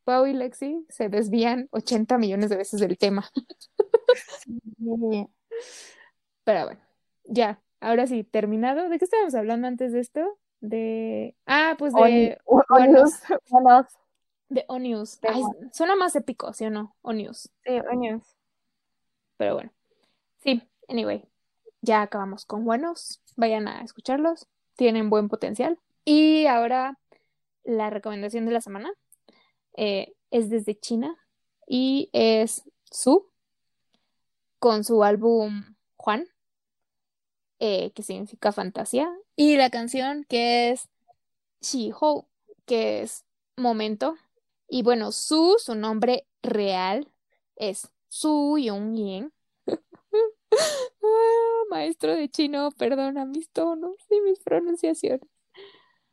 Pau y Lexi se desvían 80 millones de veces del tema. Pero bueno, ya, ahora sí, terminado. ¿De qué estábamos hablando antes de esto? De. Ah, pues de. Onius. De Onius. suena más épico, ¿sí o no? Onius. Sí, Onius. Pero bueno. Sí, anyway. Ya acabamos con buenos. Vayan a escucharlos. Tienen buen potencial. Y ahora la recomendación de la semana eh, es desde China y es Su con su álbum Juan, eh, que significa fantasía, y la canción que es Hou, que es momento. Y bueno, Su, su nombre real es Su Yong Yin. Ah, maestro de chino, perdona mis tonos y mis pronunciaciones.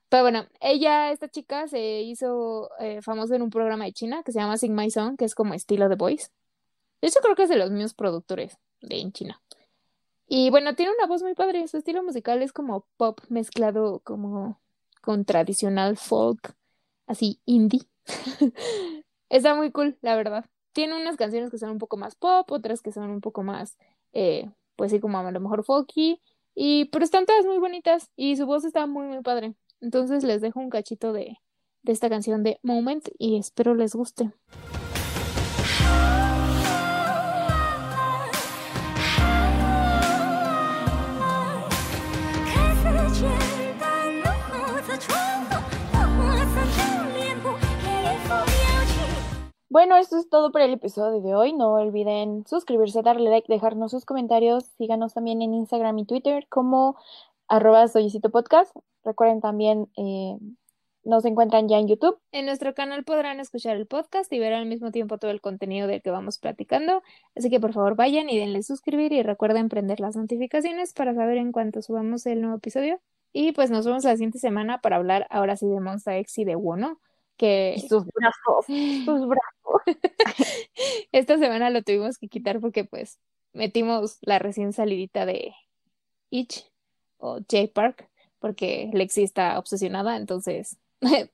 Pero bueno, ella, esta chica, se hizo eh, famosa en un programa de China que se llama Sing My Song, que es como estilo de voice. De hecho, creo que es de los mismos productores de en China. Y bueno, tiene una voz muy padre. Su estilo musical es como pop mezclado como con tradicional folk, así indie. Está muy cool, la verdad. Tiene unas canciones que son un poco más pop, otras que son un poco más, eh, pues sí, como a lo mejor folky. Y, pero están todas muy bonitas y su voz está muy, muy padre. Entonces les dejo un cachito de, de esta canción de Moment y espero les guste. Bueno, esto es todo por el episodio de hoy. No olviden suscribirse, darle like, dejarnos sus comentarios. Síganos también en Instagram y Twitter como arroba podcast. Recuerden también, eh, nos encuentran ya en YouTube. En nuestro canal podrán escuchar el podcast y ver al mismo tiempo todo el contenido del que vamos platicando. Así que por favor vayan y denle suscribir y recuerden prender las notificaciones para saber en cuanto subamos el nuevo episodio. Y pues nos vemos la siguiente semana para hablar ahora sí de Monster X y de Wono que sus brazos, sus brazos. Esta semana lo tuvimos que quitar porque pues metimos la recién salidita de Itch o J Park porque Lexi está obsesionada, entonces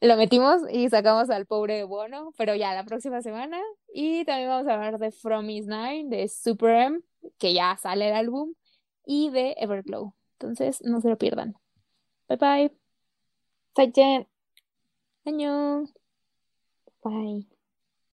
lo metimos y sacamos al pobre Bono, pero ya la próxima semana y también vamos a hablar de From Is Nine, de Super M, que ya sale el álbum y de Everglow. Entonces, no se lo pierdan. Bye bye. Bye, Annyeong. Bye.